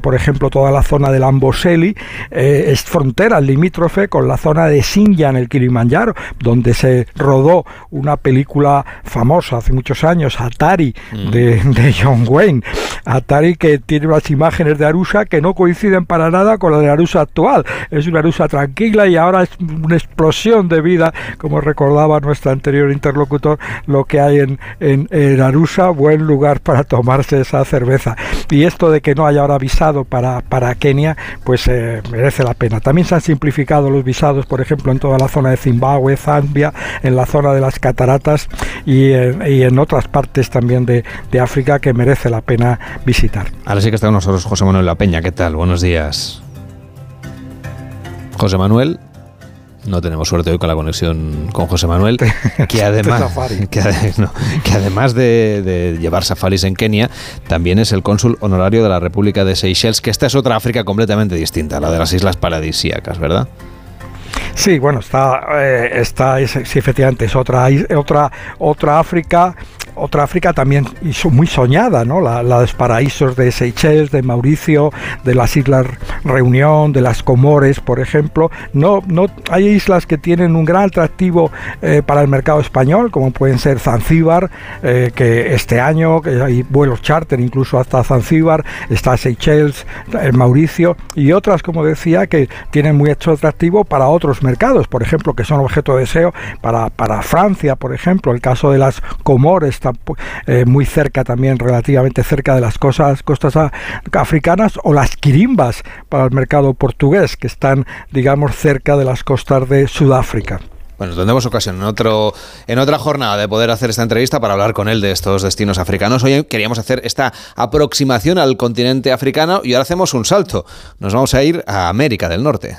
por ejemplo, toda la zona del Amboseli eh, es frontera limítrofe con la zona de Sinja en el Kilimanjaro, donde se rodó una película famosa hace muchos años, Atari, mm. de, de, John Wayne. Atari que tiene unas imágenes de Arusa que no coinciden para nada con la de Arusa actual. Es una Arusa tranquila y ahora es una explosión de vida, como recordaba nuestro anterior interlocutor, lo que hay en, en, en Arusa, buen lugar para tomarse esa cerveza. Y esto de que no haya ahora visado para, para Kenia, pues eh, merece la pena. También se han simplificado los visados, por ejemplo, en toda la zona de Zimbabue, Zambia, en la zona de las cataratas y, y en otras partes también de, de, África que merece la pena visitar. Ahora sí que está con nosotros José Manuel La Peña. ¿Qué tal? Buenos días. José Manuel, no tenemos suerte hoy con la conexión con José Manuel, <laughs> que además, que, además de, de, llevar safaris en Kenia, también es el cónsul honorario de la República de Seychelles, que esta es otra África completamente distinta, la de las Islas Paradisíacas, ¿verdad? Sí, bueno, está, eh, está sí, efectivamente, es otra, otra, otra África otra África también muy soñada, ¿no? La, los paraísos de Seychelles, de Mauricio, de las Islas Reunión, de las Comores, por ejemplo. No, no, hay islas que tienen un gran atractivo eh, para el mercado español, como pueden ser Zanzíbar, eh, que este año que hay vuelos charter incluso hasta Zanzíbar, está Seychelles, el Mauricio, y otras, como decía, que tienen muy hecho atractivo para otros mercados, por ejemplo, que son objeto de deseo para, para Francia, por ejemplo, el caso de las Comores eh, muy cerca también, relativamente cerca de las cosas, costas africanas, o las quirimbas para el mercado portugués, que están, digamos, cerca de las costas de Sudáfrica. Bueno, tendremos ocasión en, otro, en otra jornada de poder hacer esta entrevista para hablar con él de estos destinos africanos. Hoy queríamos hacer esta aproximación al continente africano y ahora hacemos un salto. Nos vamos a ir a América del Norte.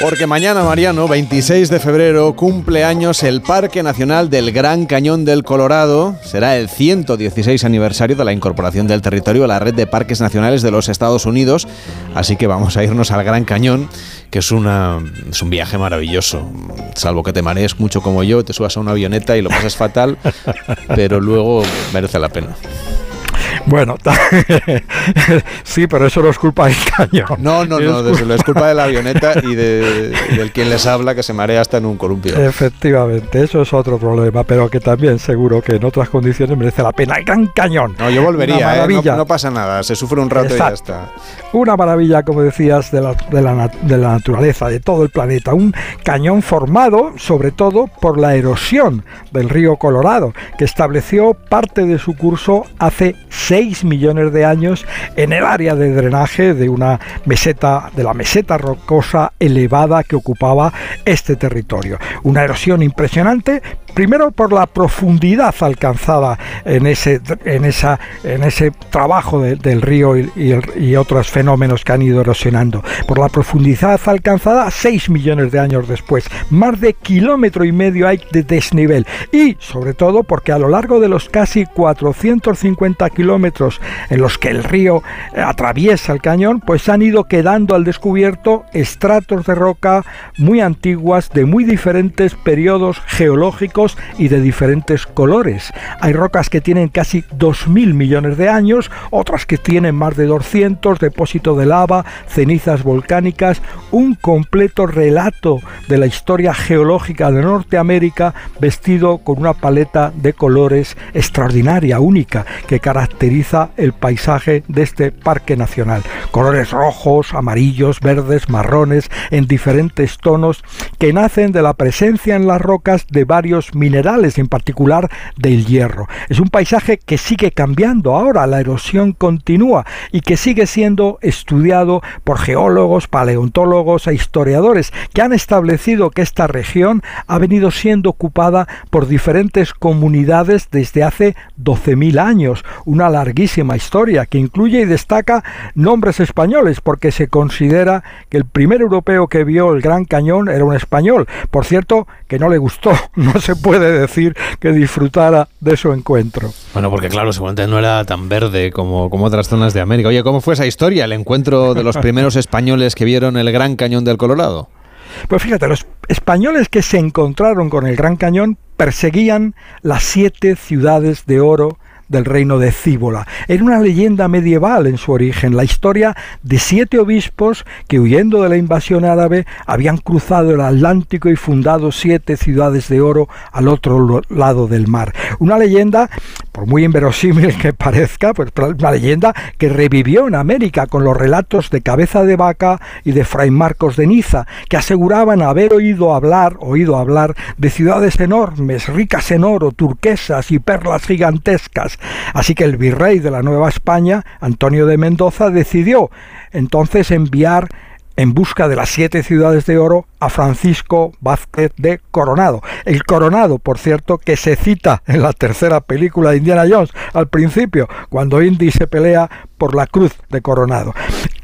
Porque mañana, Mariano, 26 de febrero, cumple años el Parque Nacional del Gran Cañón del Colorado. Será el 116 aniversario de la incorporación del territorio a la red de parques nacionales de los Estados Unidos. Así que vamos a irnos al Gran Cañón que es, una, es un viaje maravilloso. Salvo que te marees mucho como yo, te subas a una avioneta y lo pases fatal, <laughs> pero luego merece la pena. Bueno, <laughs> sí, pero eso no es culpa del cañón. No, no, no, es, es culpa de la avioneta y de, <laughs> del quien les habla que se marea hasta en un columpio. Efectivamente, eso es otro problema, pero que también seguro que en otras condiciones merece la pena. El Gran Cañón. No, yo volvería, ¿eh? no, pasa nada, se sufre un rato y ya está. Una maravilla, como decías, de la, de, la, de la naturaleza, de todo el planeta. Un cañón formado, sobre todo, por la erosión del río Colorado, que estableció parte de su curso hace 6 millones de años en el área de drenaje de una meseta, de la meseta rocosa elevada que ocupaba este territorio. Una erosión impresionante, primero por la profundidad alcanzada en ese, en esa, en ese trabajo del río y, y, otros fenómenos que han ido erosionando, por la profundidad alcanzada 6 millones de años después, más de kilómetro y medio hay de desnivel. Y sobre todo porque a lo largo de los casi 450 kilómetros en los que el río eh, atraviesa el cañón, pues han ido quedando al descubierto estratos de roca muy antiguas de muy diferentes periodos geológicos y de diferentes colores. Hay rocas que tienen casi 2.000 millones de años, otras que tienen más de 200, depósito de lava, cenizas volcánicas, un completo relato de la historia geológica de Norteamérica vestido con una paleta de colores extraordinaria, única, que el paisaje de este parque nacional. Colores rojos, amarillos, verdes, marrones, en diferentes tonos, que nacen de la presencia en las rocas de varios minerales, en particular del hierro. Es un paisaje que sigue cambiando ahora, la erosión continúa y que sigue siendo estudiado por geólogos, paleontólogos e historiadores que han establecido que esta región ha venido siendo ocupada por diferentes comunidades desde hace 12.000 años, una larguísima historia que incluye y destaca nombres españoles porque se considera que el primer europeo que vio el Gran Cañón era un español. Por cierto, que no le gustó, <laughs> no se puede decir que disfrutara de su encuentro. Bueno, porque claro, seguramente no era tan verde como, como otras zonas de América. Oye, ¿cómo fue esa historia, el encuentro de los <laughs> primeros españoles que vieron el Gran Cañón del Colorado? Pues fíjate, los españoles que se encontraron con el Gran Cañón perseguían las siete ciudades de oro del reino de Cíbola. Era una leyenda medieval en su origen, la historia de siete obispos que huyendo de la invasión árabe habían cruzado el Atlántico y fundado siete ciudades de oro al otro lado del mar. Una leyenda, por muy inverosímil que parezca, pues una leyenda que revivió en América con los relatos de Cabeza de Vaca y de Fray Marcos de Niza, que aseguraban haber oído hablar, oído hablar de ciudades enormes, ricas en oro, turquesas y perlas gigantescas, Así que el virrey de la Nueva España, Antonio de Mendoza, decidió entonces enviar en busca de las siete ciudades de oro a Francisco Vázquez de Coronado. El Coronado, por cierto, que se cita en la tercera película de Indiana Jones al principio, cuando Indy se pelea por la cruz de Coronado.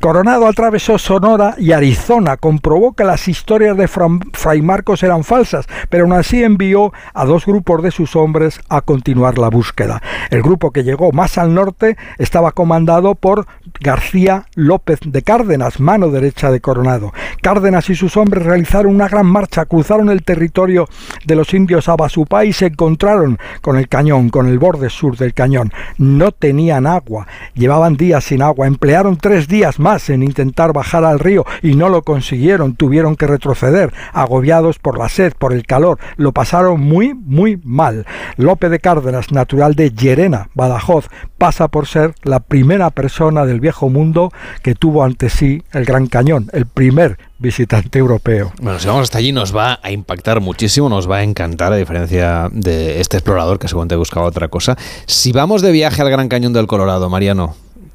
Coronado atravesó Sonora y Arizona, comprobó que las historias de Fray Marcos eran falsas, pero aún así envió a dos grupos de sus hombres a continuar la búsqueda. El grupo que llegó más al norte estaba comandado por García López de Cárdenas, mano derecha de Coronado. Cárdenas y sus hombres realizaron una gran marcha, cruzaron el territorio de los indios Abasupá y se encontraron con el cañón, con el borde sur del cañón. No tenían agua, llevaban días sin agua, emplearon tres días más en intentar bajar al río y no lo consiguieron, tuvieron que retroceder, agobiados por la sed, por el calor, lo pasaron muy, muy mal. López de Cárdenas, natural de Llerena, Badajoz, pasa por ser la primera persona del viejo mundo que tuvo ante sí el Gran Cañón, el primer visitante europeo. Bueno, si vamos hasta allí nos va a impactar muchísimo, nos va a encantar, a diferencia de este explorador que seguramente buscaba otra cosa. Si vamos de viaje al Gran Cañón del Colorado, Mariano,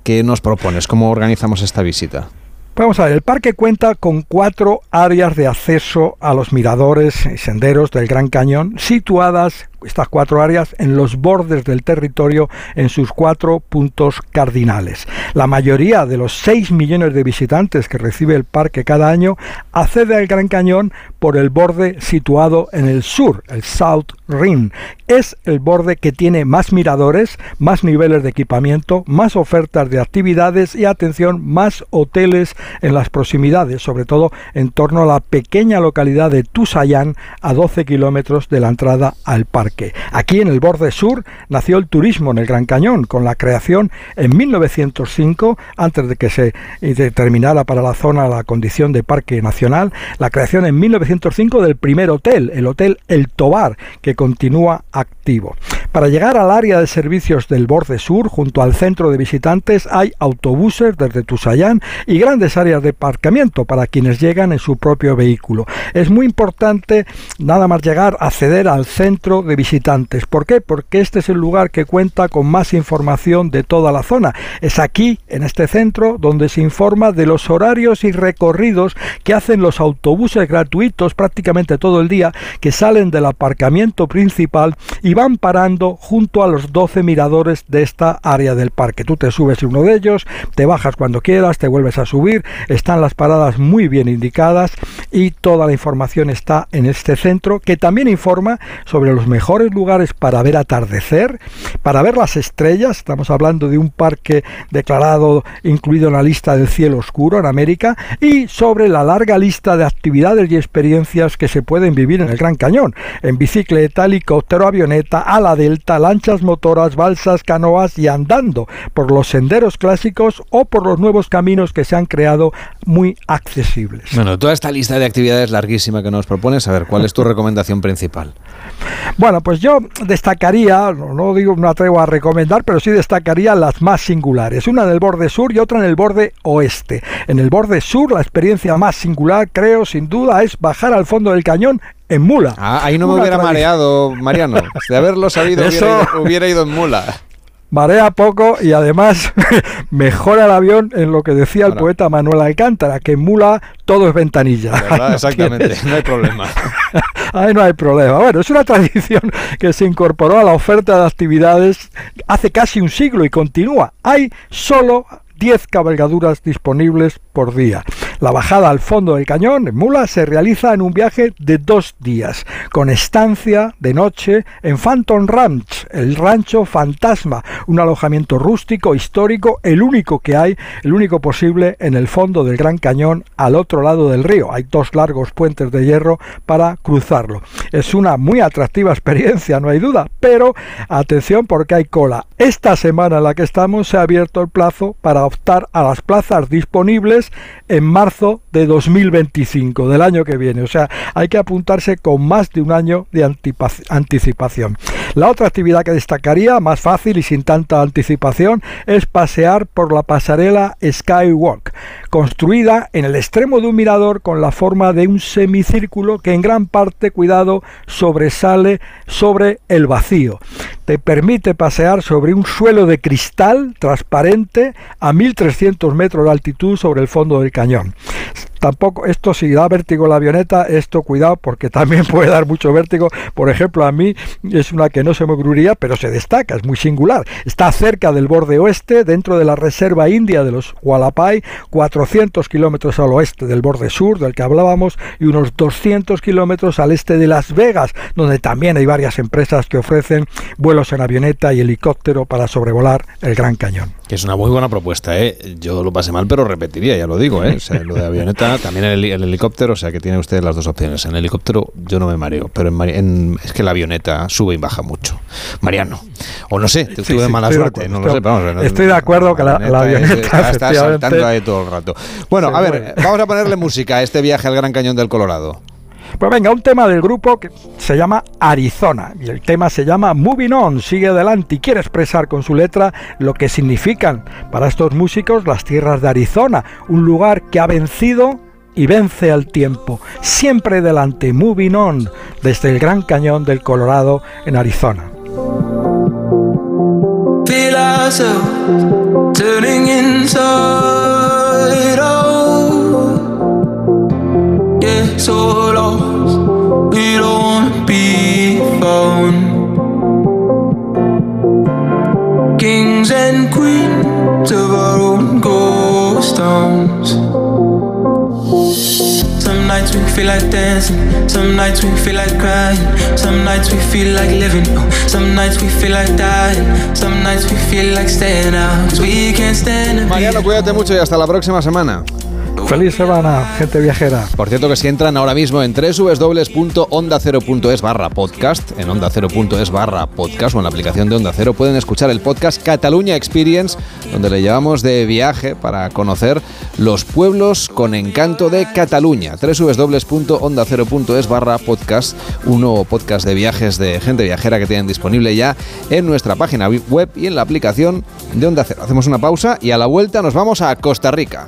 ¿qué nos propones? ¿Cómo organizamos esta visita? Vamos a ver, el parque cuenta con cuatro áreas de acceso a los miradores y senderos del Gran Cañón, situadas estas cuatro áreas en los bordes del territorio en sus cuatro puntos cardinales. La mayoría de los 6 millones de visitantes que recibe el parque cada año accede al Gran Cañón por el borde situado en el sur, el South Rim. Es el borde que tiene más miradores, más niveles de equipamiento, más ofertas de actividades y atención, más hoteles en las proximidades, sobre todo en torno a la pequeña localidad de Tusayán a 12 kilómetros de la entrada al parque. Aquí en el borde sur nació el turismo en el Gran Cañón, con la creación en 1905, antes de que se determinara para la zona la condición de parque nacional, la creación en 1905 del primer hotel, el Hotel El Tobar, que continúa activo. Para llegar al área de servicios del borde sur, junto al centro de visitantes, hay autobuses desde Tusayán y grandes áreas de aparcamiento para quienes llegan en su propio vehículo. Es muy importante nada más llegar acceder al centro de visitantes. ¿Por qué? Porque este es el lugar que cuenta con más información de toda la zona. Es aquí, en este centro, donde se informa de los horarios y recorridos que hacen los autobuses gratuitos prácticamente todo el día que salen del aparcamiento principal y van parando junto a los 12 miradores de esta área del parque. Tú te subes en uno de ellos, te bajas cuando quieras, te vuelves a subir, están las paradas muy bien indicadas y toda la información está en este centro que también informa sobre los mejores lugares para ver atardecer, para ver las estrellas, estamos hablando de un parque declarado incluido en la lista del cielo oscuro en América y sobre la larga lista de actividades y experiencias que se pueden vivir en el Gran Cañón, en bicicleta, helicóptero, avioneta, ala de lanchas motoras, balsas, canoas y andando por los senderos clásicos o por los nuevos caminos que se han creado muy accesibles. Bueno, toda esta lista de actividades larguísima que nos propones, a ver, ¿cuál es tu recomendación principal? Bueno, pues yo destacaría, no digo, no atrevo a recomendar, pero sí destacaría las más singulares. Una en el borde sur y otra en el borde oeste. En el borde sur, la experiencia más singular, creo, sin duda, es bajar al fondo del cañón en mula. Ah, ahí no me hubiera mareado, Mariano. De haberlo sabido, <laughs> hubiera, ido, en mula marea poco y además <laughs> mejora el avión en lo que decía el poeta Manuel Alcántara, que mula todo es ventanilla. <laughs> Exactamente, no hay problema. <laughs> Ahí no hay problema. Bueno, es una tradición que se incorporó a la oferta de actividades hace casi un siglo y continúa. Hay solo 10 cabalgaduras disponibles por día. La bajada al fondo del cañón en mula se realiza en un viaje de dos días, con estancia de noche en Phantom Ranch, el rancho fantasma, un alojamiento rústico, histórico, el único que hay, el único posible en el fondo del Gran Cañón al otro lado del río. Hay dos largos puentes de hierro para cruzarlo. Es una muy atractiva experiencia, no hay duda, pero atención porque hay cola. Esta semana en la que estamos se ha abierto el plazo para optar a las plazas disponibles en marzo de 2025, del año que viene. O sea, hay que apuntarse con más de un año de anticipación. La otra actividad que destacaría, más fácil y sin tanta anticipación, es pasear por la pasarela Skywalk. construida en el extremo de un mirador con la forma de un semicírculo que en gran parte, cuidado, sobresale sobre el vacío. Te permite pasear sobre un suelo de cristal transparente a 1300 metros de altitud sobre el fondo del cañón. Tampoco, esto si da vértigo la avioneta, esto cuidado porque también <laughs> puede dar mucho vértigo. Por ejemplo, a mí es una que no se me ocurriría, pero se destaca, es muy singular. Está cerca del borde oeste, dentro de la reserva india de los Hualapai, 400 kilómetros al oeste del borde sur del que hablábamos y unos 200 kilómetros al este de Las Vegas, donde también hay varias empresas que ofrecen vuelos en avioneta y helicóptero para sobrevolar el Gran Cañón. Que es una muy buena propuesta, ¿eh? Yo lo pasé mal, pero repetiría, ya lo digo, ¿eh? Lo de avioneta, también el, el helicóptero, o sea, que tiene usted las dos opciones. En el helicóptero yo no me mareo, pero en, en, es que la avioneta sube y baja mucho. Mariano, o no sé, Sí, tuve sí, mala suerte, acuerdo, no lo sé, estoy- vamos, no- estoy de acuerdo que la- la avioneta, está, saltando ahí todo el rato. Bueno, a ver, vamos a ponerle música a este viaje al Gran Cañón del Colorado. Pues venga, un tema del grupo que se llama Arizona y el tema se llama Moving On, sigue adelante y quiere expresar con su letra lo que significan para estos músicos las tierras de Arizona, un lugar que ha vencido y vence al tiempo, siempre delante, Moving On, desde el Gran Cañón del Colorado en Arizona. We don't wanna be found. Kings and queens of our own ghost towns. Some nights we feel like dancing, some nights we feel like crying, some nights we feel like living, some nights we feel like dying, some nights we feel like staying out, 'cause we can't stand Mariano, cuídate mucho y hasta la próxima semana. Feliz semana, gente viajera. Por cierto que si entran ahora mismo en www.ondacero.es barra podcast, en ondacero.es barra podcast o en la aplicación de Onda Cero, pueden escuchar el podcast Cataluña Experience, donde le llevamos de viaje para conocer los pueblos con encanto de Cataluña. www.ondacero.es barra podcast, un nuevo podcast de viajes de gente viajera que tienen disponible ya en nuestra página web y en la aplicación de Onda Cero. Hacemos una pausa y a la vuelta nos vamos a Costa Rica.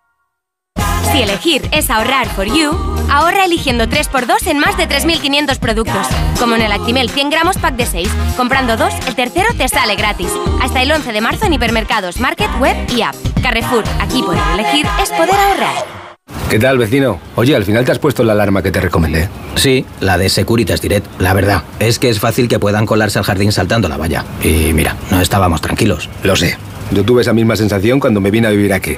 Si elegir es ahorrar for you, ahorra eligiendo 3x2 en más de 3.500 productos. Como en el Actimel 100 gramos pack de 6. Comprando dos, el tercero te sale gratis. Hasta el 11 de marzo en hipermercados, market, web y app. Carrefour, aquí poder elegir es poder ahorrar. ¿Qué tal, vecino? Oye, al final te has puesto la alarma que te recomendé. Sí, la de Securitas Direct. La verdad, es que es fácil que puedan colarse al jardín saltando la valla. Y mira, no estábamos tranquilos. Lo sé. Yo tuve esa misma sensación cuando me vine a vivir aquí.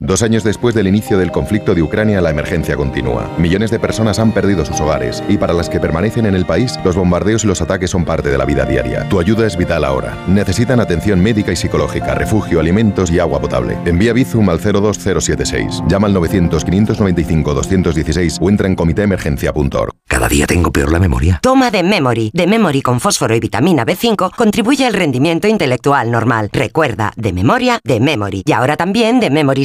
Dos años después del inicio del conflicto de Ucrania, la emergencia continúa. Millones de personas han perdido sus hogares y para las que permanecen en el país, los bombardeos y los ataques son parte de la vida diaria. Tu ayuda es vital ahora. Necesitan atención médica y psicológica, refugio, alimentos y agua potable. Envía Bizum al 02076. Llama al 900-595-216 o entra en comitéemergencia.org. Cada día tengo peor la memoria. Toma de Memory. De Memory con fósforo y vitamina B5 contribuye al rendimiento intelectual normal. Recuerda, de memoria, de Memory. Y ahora también de Memory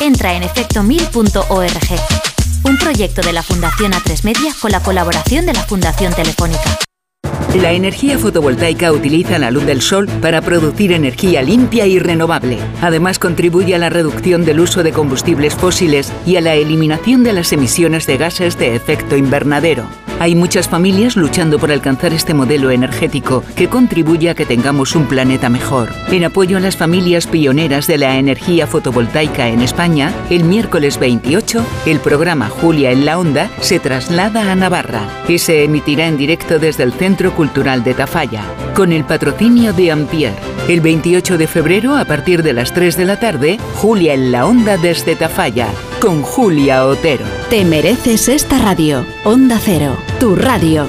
Entra en efectomil.org. Un proyecto de la Fundación A3 Media con la colaboración de la Fundación Telefónica. La energía fotovoltaica utiliza la luz del sol para producir energía limpia y renovable. Además contribuye a la reducción del uso de combustibles fósiles y a la eliminación de las emisiones de gases de efecto invernadero. Hay muchas familias luchando por alcanzar este modelo energético que contribuye a que tengamos un planeta mejor. En apoyo a las familias pioneras de la energía fotovoltaica en España, el miércoles 28, el programa Julia en la Onda se traslada a Navarra y se emitirá en directo desde el Centro Cultural de Tafalla, con el patrocinio de Ampier. El 28 de febrero, a partir de las 3 de la tarde, Julia en la Onda desde Tafalla, con Julia Otero. Te mereces esta radio. Onda Cero, tu radio.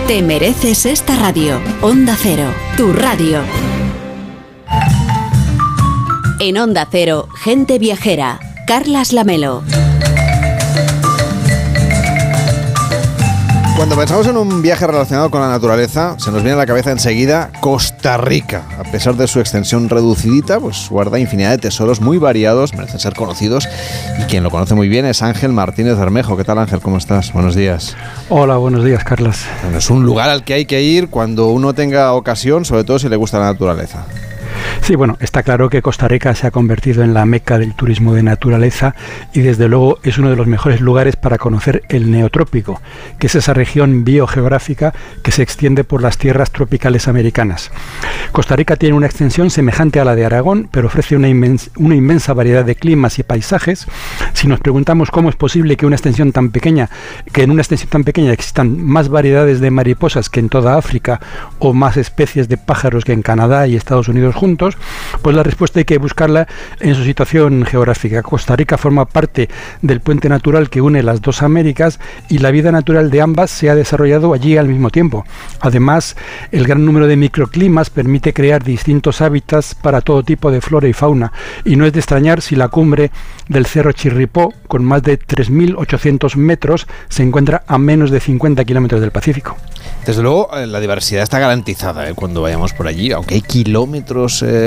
Te mereces esta radio. Onda Cero, tu radio. En Onda Cero, gente viajera. Carlas Lamelo. Cuando pensamos en un viaje relacionado con la naturaleza, se nos viene a la cabeza enseguida Costa Rica. A pesar de su extensión reducidita, pues guarda infinidad de tesoros muy variados, merecen ser conocidos. Y quien lo conoce muy bien es Ángel Martínez Bermejo. ¿Qué tal Ángel? ¿Cómo estás? Buenos días. Hola, buenos días, Carlas. Bueno, es un lugar al que hay que ir cuando uno tenga ocasión, sobre todo si le gusta la naturaleza. Sí, bueno, está claro que Costa Rica se ha convertido en la meca del turismo de naturaleza y desde luego es uno de los mejores lugares para conocer el neotrópico, que es esa región biogeográfica que se extiende por las tierras tropicales americanas. Costa Rica tiene una extensión semejante a la de Aragón, pero ofrece una, inmensa, una inmensa variedad de climas y paisajes. Si nos preguntamos cómo es posible que una extensión tan pequeña, que en una extensión tan pequeña existan más variedades de mariposas que en toda África o más especies de pájaros que en Canadá y Estados Unidos juntos, pues la respuesta hay que buscarla en su situación geográfica. Costa Rica forma parte del puente natural que une las dos Américas y la vida natural de ambas se ha desarrollado allí al mismo tiempo. Además, el gran número de microclimas permite crear distintos hábitats para todo tipo de flora y fauna, y no es de extrañar si la cumbre del Cerro Chirripó, con más de 3.800 metros, se encuentra a menos de 50 kilómetros del Pacífico. Desde luego, eh, la diversidad está garantizada eh, cuando vayamos por allí, aunque hay kilómetros eh,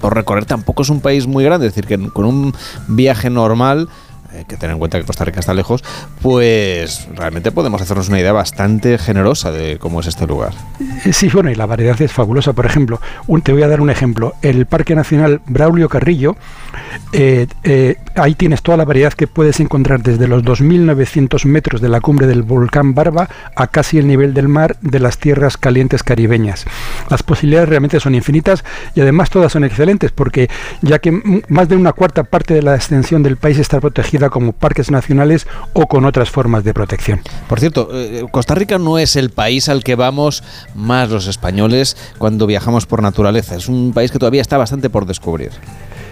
por recorrer, tampoco es un país muy grande, es decir, que con un viaje normal hay que tener en cuenta que Costa Rica está lejos, pues realmente podemos hacernos una idea bastante generosa de cómo es este lugar. Sí, bueno, y la variedad es fabulosa. Por ejemplo, te voy a dar un ejemplo. El Parque Nacional Braulio Carrillo, eh, eh, ahí tienes toda la variedad que puedes encontrar desde los 2.900 metros de la cumbre del volcán Barba a casi el nivel del mar de las tierras calientes caribeñas. Las posibilidades realmente son infinitas y además todas son excelentes porque ya que más de una cuarta parte de la extensión del país está protegida como parques nacionales o con otras formas de protección. Por cierto, eh, Costa Rica no es el país al que vamos más los españoles cuando viajamos por naturaleza. Es un país que todavía está bastante por descubrir.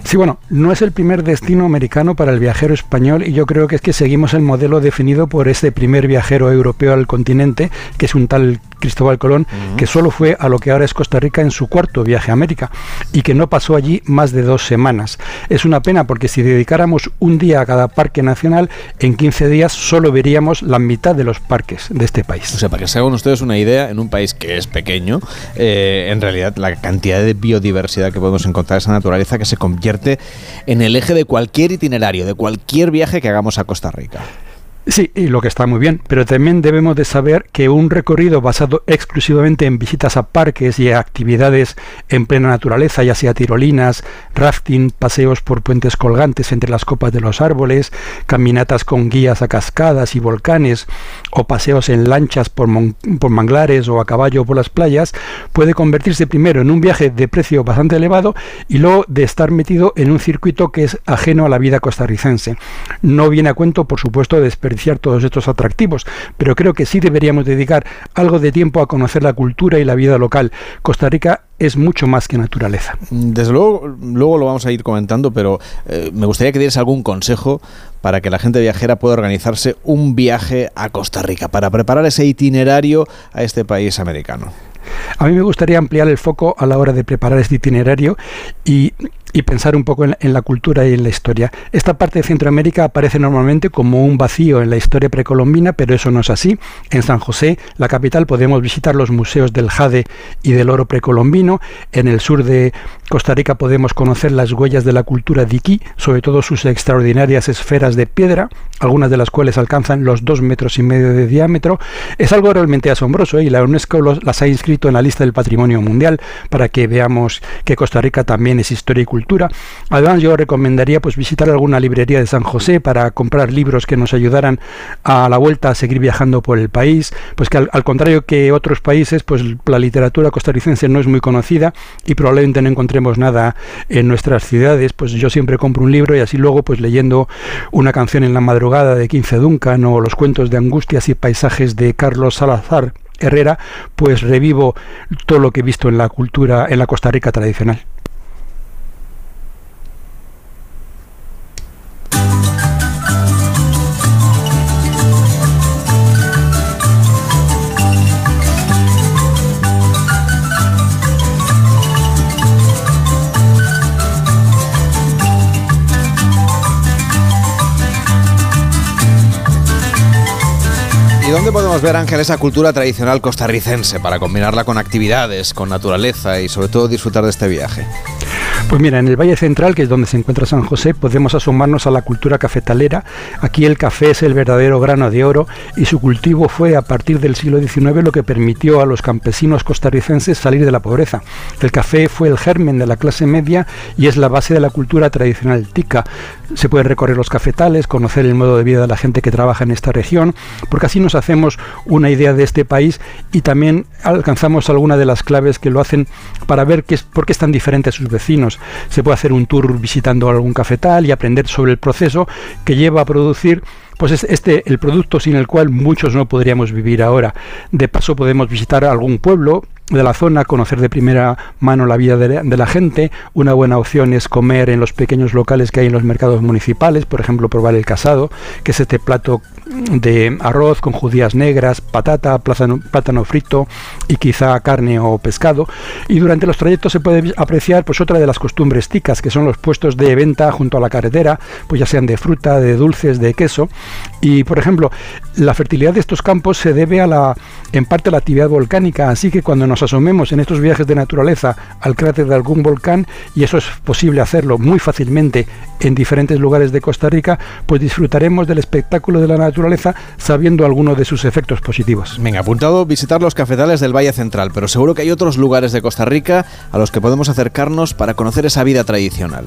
Sí, bueno, no es el primer destino americano para el viajero español y yo creo que es que seguimos el modelo definido por ese primer viajero europeo al continente, que es un tal Cristóbal Colón, uh -huh. que solo fue a lo que ahora es Costa Rica en su cuarto viaje a América y que no pasó allí más de dos semanas. Es una pena porque si dedicáramos un día a cada parque nacional, en 15 días solo veríamos la mitad de los parques de este país. O sea, para que se hagan ustedes una idea, en un país que es pequeño, eh, en realidad la cantidad de biodiversidad que podemos encontrar, esa naturaleza que se convierte en el eje de cualquier itinerario, de cualquier viaje que hagamos a Costa Rica. Sí, y lo que está muy bien, pero también debemos de saber que un recorrido basado exclusivamente en visitas a parques y actividades en plena naturaleza, ya sea tirolinas, rafting, paseos por puentes colgantes entre las copas de los árboles, caminatas con guías a cascadas y volcanes, o paseos en lanchas por, por manglares o a caballo por las playas, puede convertirse primero en un viaje de precio bastante elevado y luego de estar metido en un circuito que es ajeno a la vida costarricense. No viene a cuento, por supuesto, de todos estos atractivos, pero creo que sí deberíamos dedicar algo de tiempo a conocer la cultura y la vida local. Costa Rica es mucho más que naturaleza. Desde luego, luego lo vamos a ir comentando, pero eh, me gustaría que dieras algún consejo para que la gente viajera pueda organizarse un viaje a Costa Rica, para preparar ese itinerario a este país americano. A mí me gustaría ampliar el foco a la hora de preparar este itinerario y y pensar un poco en, la cultura y en la historia. Esta parte de Centroamérica aparece normalmente como un vacío en la historia precolombina, pero eso no es así. En San José, la capital, podemos visitar los museos del jade y del oro precolombino. En el sur de Costa Rica podemos conocer las huellas de la cultura diquí, sobre todo sus extraordinarias esferas de piedra, algunas de las cuales alcanzan los dos metros y medio de diámetro. Es algo realmente asombroso ¿eh? y la UNESCO las ha inscrito en la lista del Patrimonio Mundial para que veamos que Costa Rica también es historia y cultura Además, yo recomendaría pues visitar alguna librería de San José para comprar libros que nos ayudaran a la vuelta a seguir viajando por el país, pues que al, contrario que otros países, pues la literatura costarricense no es muy conocida y probablemente no encontremos nada en nuestras ciudades, pues yo siempre compro un libro y así luego pues leyendo una canción en la madrugada de 15 Duncan o los cuentos de angustias y paisajes de Carlos Salazar Herrera, pues revivo todo lo que he visto en la cultura en la Costa Rica tradicional. Dónde podemos ver, Ángel, esa cultura tradicional costarricense para combinarla con actividades, con naturaleza y sobre todo disfrutar de este viaje? Pues mira, en el Valle Central, que es donde se encuentra San José, podemos asomarnos a la cultura cafetalera. Aquí el café es el verdadero grano de oro y su cultivo fue a partir del siglo XIX lo que permitió a los campesinos costarricenses salir de la pobreza. El café fue el germen de la clase media y es la base de la cultura tradicional tica. Se puede recorrer los cafetales, conocer el modo de vida de la gente que trabaja en esta región, porque así nos hacemos una idea de este país y también alcanzamos alguna de las claves que lo hacen para ver qué es, por qué están diferentes sus vecinos. Se puede hacer un tour visitando algún cafetal y aprender sobre el proceso que lleva a producir pues es este el producto sin el cual muchos no podríamos vivir ahora. De paso podemos visitar algún pueblo de la zona, conocer de primera mano la vida de, la gente. Una buena opción es comer en los pequeños locales que hay en los mercados municipales, por ejemplo, probar el casado, que es este plato de arroz con judías negras, patata, plátano, plátano frito y quizá carne o pescado. Y durante los trayectos se puede apreciar pues otra de las costumbres ticas, que son los puestos de venta junto a la carretera, pues ya sean de fruta, de dulces, de queso. Y por ejemplo, la fertilidad de estos campos se debe a la, en parte la actividad volcánica, así que cuando nos asomemos en estos viajes de naturaleza al cráter de algún volcán, y eso es posible hacerlo muy fácilmente en diferentes lugares de Costa Rica, pues disfrutaremos del espectáculo de la naturaleza sabiendo algunos de sus efectos positivos. Venga, apuntado visitar los cafetales del Valle Central, pero seguro que hay otros lugares de Costa Rica a los que podemos acercarnos para conocer esa vida tradicional.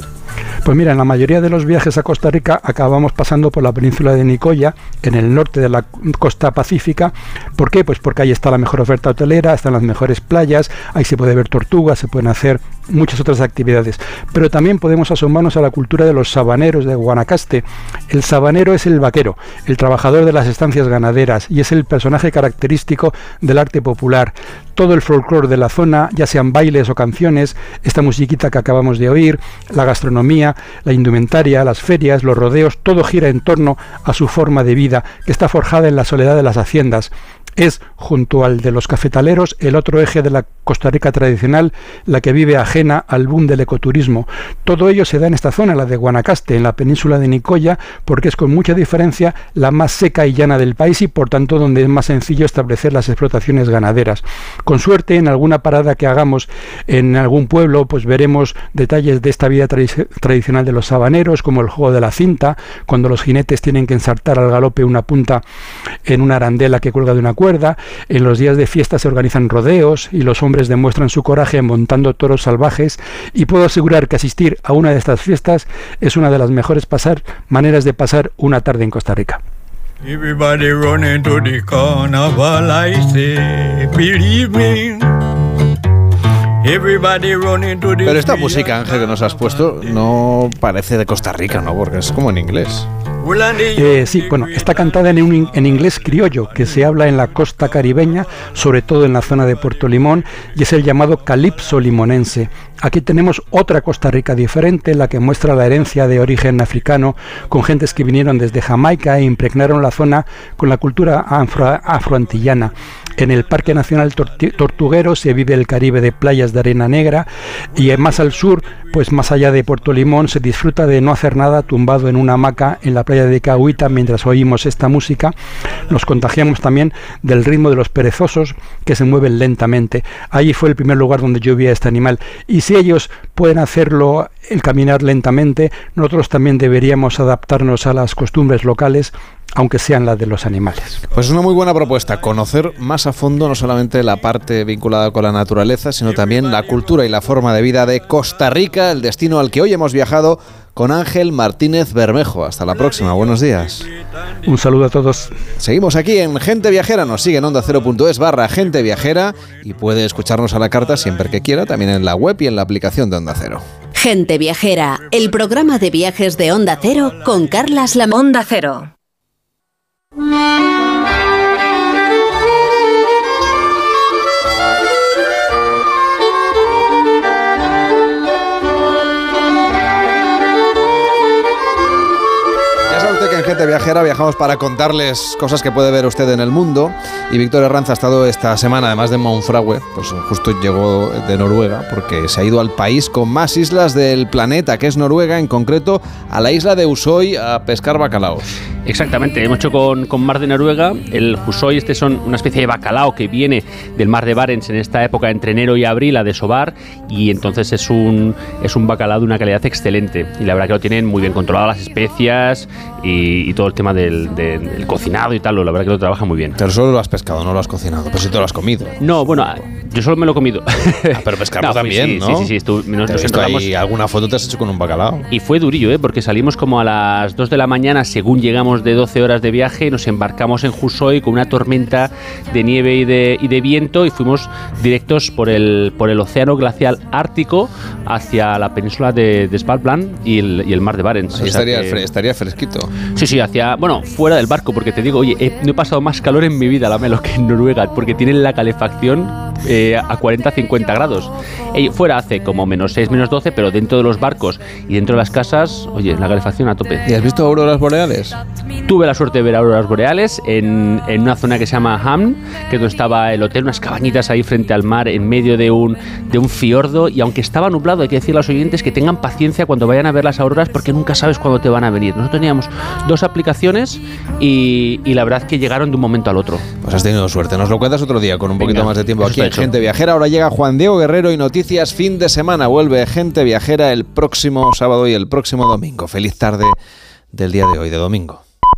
Pues mira, en la mayoría de los viajes a Costa Rica acabamos pasando por la península de Nicoya, en el norte de la costa pacífica. ¿Por qué? Pues porque ahí está la mejor oferta hotelera, están las mejores playas, ahí se puede ver tortugas, se pueden hacer muchas otras actividades. Pero también podemos asomarnos a la cultura de los sabaneros de Guanacaste. El sabanero es el vaquero, el trabajador de las estancias ganaderas y es el personaje característico del arte popular. Todo el folclore de la zona, ya sean bailes o canciones, esta musiquita que acabamos de oír, la gastronomía, la indumentaria, las ferias, los rodeos, todo gira en torno a su forma de vida, que está forjada en la soledad de las haciendas. Es, junto al de los cafetaleros, el otro eje de la Costa Rica tradicional, la que vive ajena al boom del ecoturismo. Todo ello se da en esta zona, la de Guanacaste, en la península de Nicoya, porque es con mucha diferencia la más seca y llana del país y por tanto donde es más sencillo establecer las explotaciones ganaderas. Con suerte, en alguna parada que hagamos en algún pueblo, pues veremos detalles de esta vida tradicional de los sabaneros, como el juego de la cinta, cuando los jinetes tienen que ensartar al galope una punta en una arandela que cuelga de una cuerda, en los días de fiesta se organizan rodeos y los hombres demuestran su coraje montando toros salvajes y puedo asegurar que asistir a una de estas fiestas es una de las mejores maneras de pasar una tarde en Costa Rica. Pero esta música, Ángel, que nos has puesto, no parece de Costa Rica, ¿no? Porque es como en inglés. Eh, sí, bueno, está cantada en, un, en inglés criollo, que se habla en la costa caribeña, sobre todo en la zona de Puerto Limón, y es el llamado calipso limonense. Aquí tenemos otra Costa Rica diferente, la que muestra la herencia de origen africano, con gentes que vinieron desde Jamaica e impregnaron la zona con la cultura afro afroantillana. En el Parque Nacional Tortuguero se vive el Caribe de playas de arena negra y más al sur, pues más allá de Puerto Limón, se disfruta de no hacer nada tumbado en una hamaca en la playa de Cahuita mientras oímos esta música. Nos contagiamos también del ritmo de los perezosos que se mueven lentamente. Allí fue el primer lugar donde yo vi a este animal. Y si ellos pueden hacerlo el caminar lentamente, nosotros también deberíamos adaptarnos a las costumbres locales aunque sean las de los animales. Pues es una muy buena propuesta, conocer más a fondo no solamente la parte vinculada con la naturaleza, sino también la cultura y la forma de vida de Costa Rica, el destino al que hoy hemos viajado con Ángel Martínez Bermejo. Hasta la próxima, buenos días. Un saludo a todos. Seguimos aquí en Gente Viajera, nos sigue en onda 0.es barra Gente Viajera y puede escucharnos a la carta siempre que quiera, también en la web y en la aplicación de Onda Cero. Gente Viajera, el programa de viajes de Onda Cero con Carlas La Onda Cero. Que Gente Viajera viajamos para contarles cosas que puede ver usted en el mundo. Y Víctor Herranz ha estado esta semana, además de Monfragüe, pues justo llegó de Noruega, porque se ha ido al país con más islas del planeta, que es Noruega, en concreto a la isla de Usoy a pescar bacalaos. Exactamente, hemos hecho con, con Mar de Noruega. El Usoy, este son una especie de bacalao que viene del mar de Barents en esta época entre enero y abril a desovar. Y entonces es un, es un bacalao de una calidad excelente. Y la verdad que lo tienen muy bien controlado las especias y, todo el tema del, cocinado y tal, la verdad que lo trabaja muy bien. Pero solo lo has pescado, no lo has cocinado, pero si te lo has comido. No, bueno, yo solo me lo he comido. Ah, pero pescarlo <laughs> también, ¿no? Sí, sí, sí. sí alguna foto te has hecho con un bacalao. Y fue durillo, ¿eh? Porque salimos como a las 2 de la mañana, según llegamos de 12 horas de viaje, nos embarcamos en Jusoy con una tormenta de nieve y de, y de viento y fuimos directos por el, por el océano glacial ártico hacia la península de, de Svalbard y el, y el mar de Barents. estaría, estaría fresquito. Sí, sí, hacia, bueno, fuera del barco, porque te digo, oye, no he pasado más calor en mi vida, la Melo, <laughs> que en Noruega, porque tienen la calefacción eh, a 40-50 grados. fuera hace como menos 6, menos 12, pero dentro de los barcos y dentro de las casas, oye, la calefacción a tope. ¿Y has visto auroras boreales? Tuve la suerte de ver auroras boreales en, en una zona que se llama Ham, que es donde estaba el hotel, unas cabañitas ahí frente al mar, en medio de un, de un fiordo, y aunque estaba nublado, hay que decir a los oyentes que tengan paciencia cuando vayan a ver las auroras, porque nunca sabes cuándo te van a venir. Nosotros teníamos dos aplicaciones y, la verdad que llegaron de un momento al otro. Pues has tenido suerte. Nos lo cuentas otro día con un poquito más de tiempo aquí en Gente Viajera. Ahora llega Juan Diego Guerrero y noticias fin de semana. Vuelve Gente Viajera el próximo sábado y el próximo domingo. Feliz tarde del día de hoy, de domingo.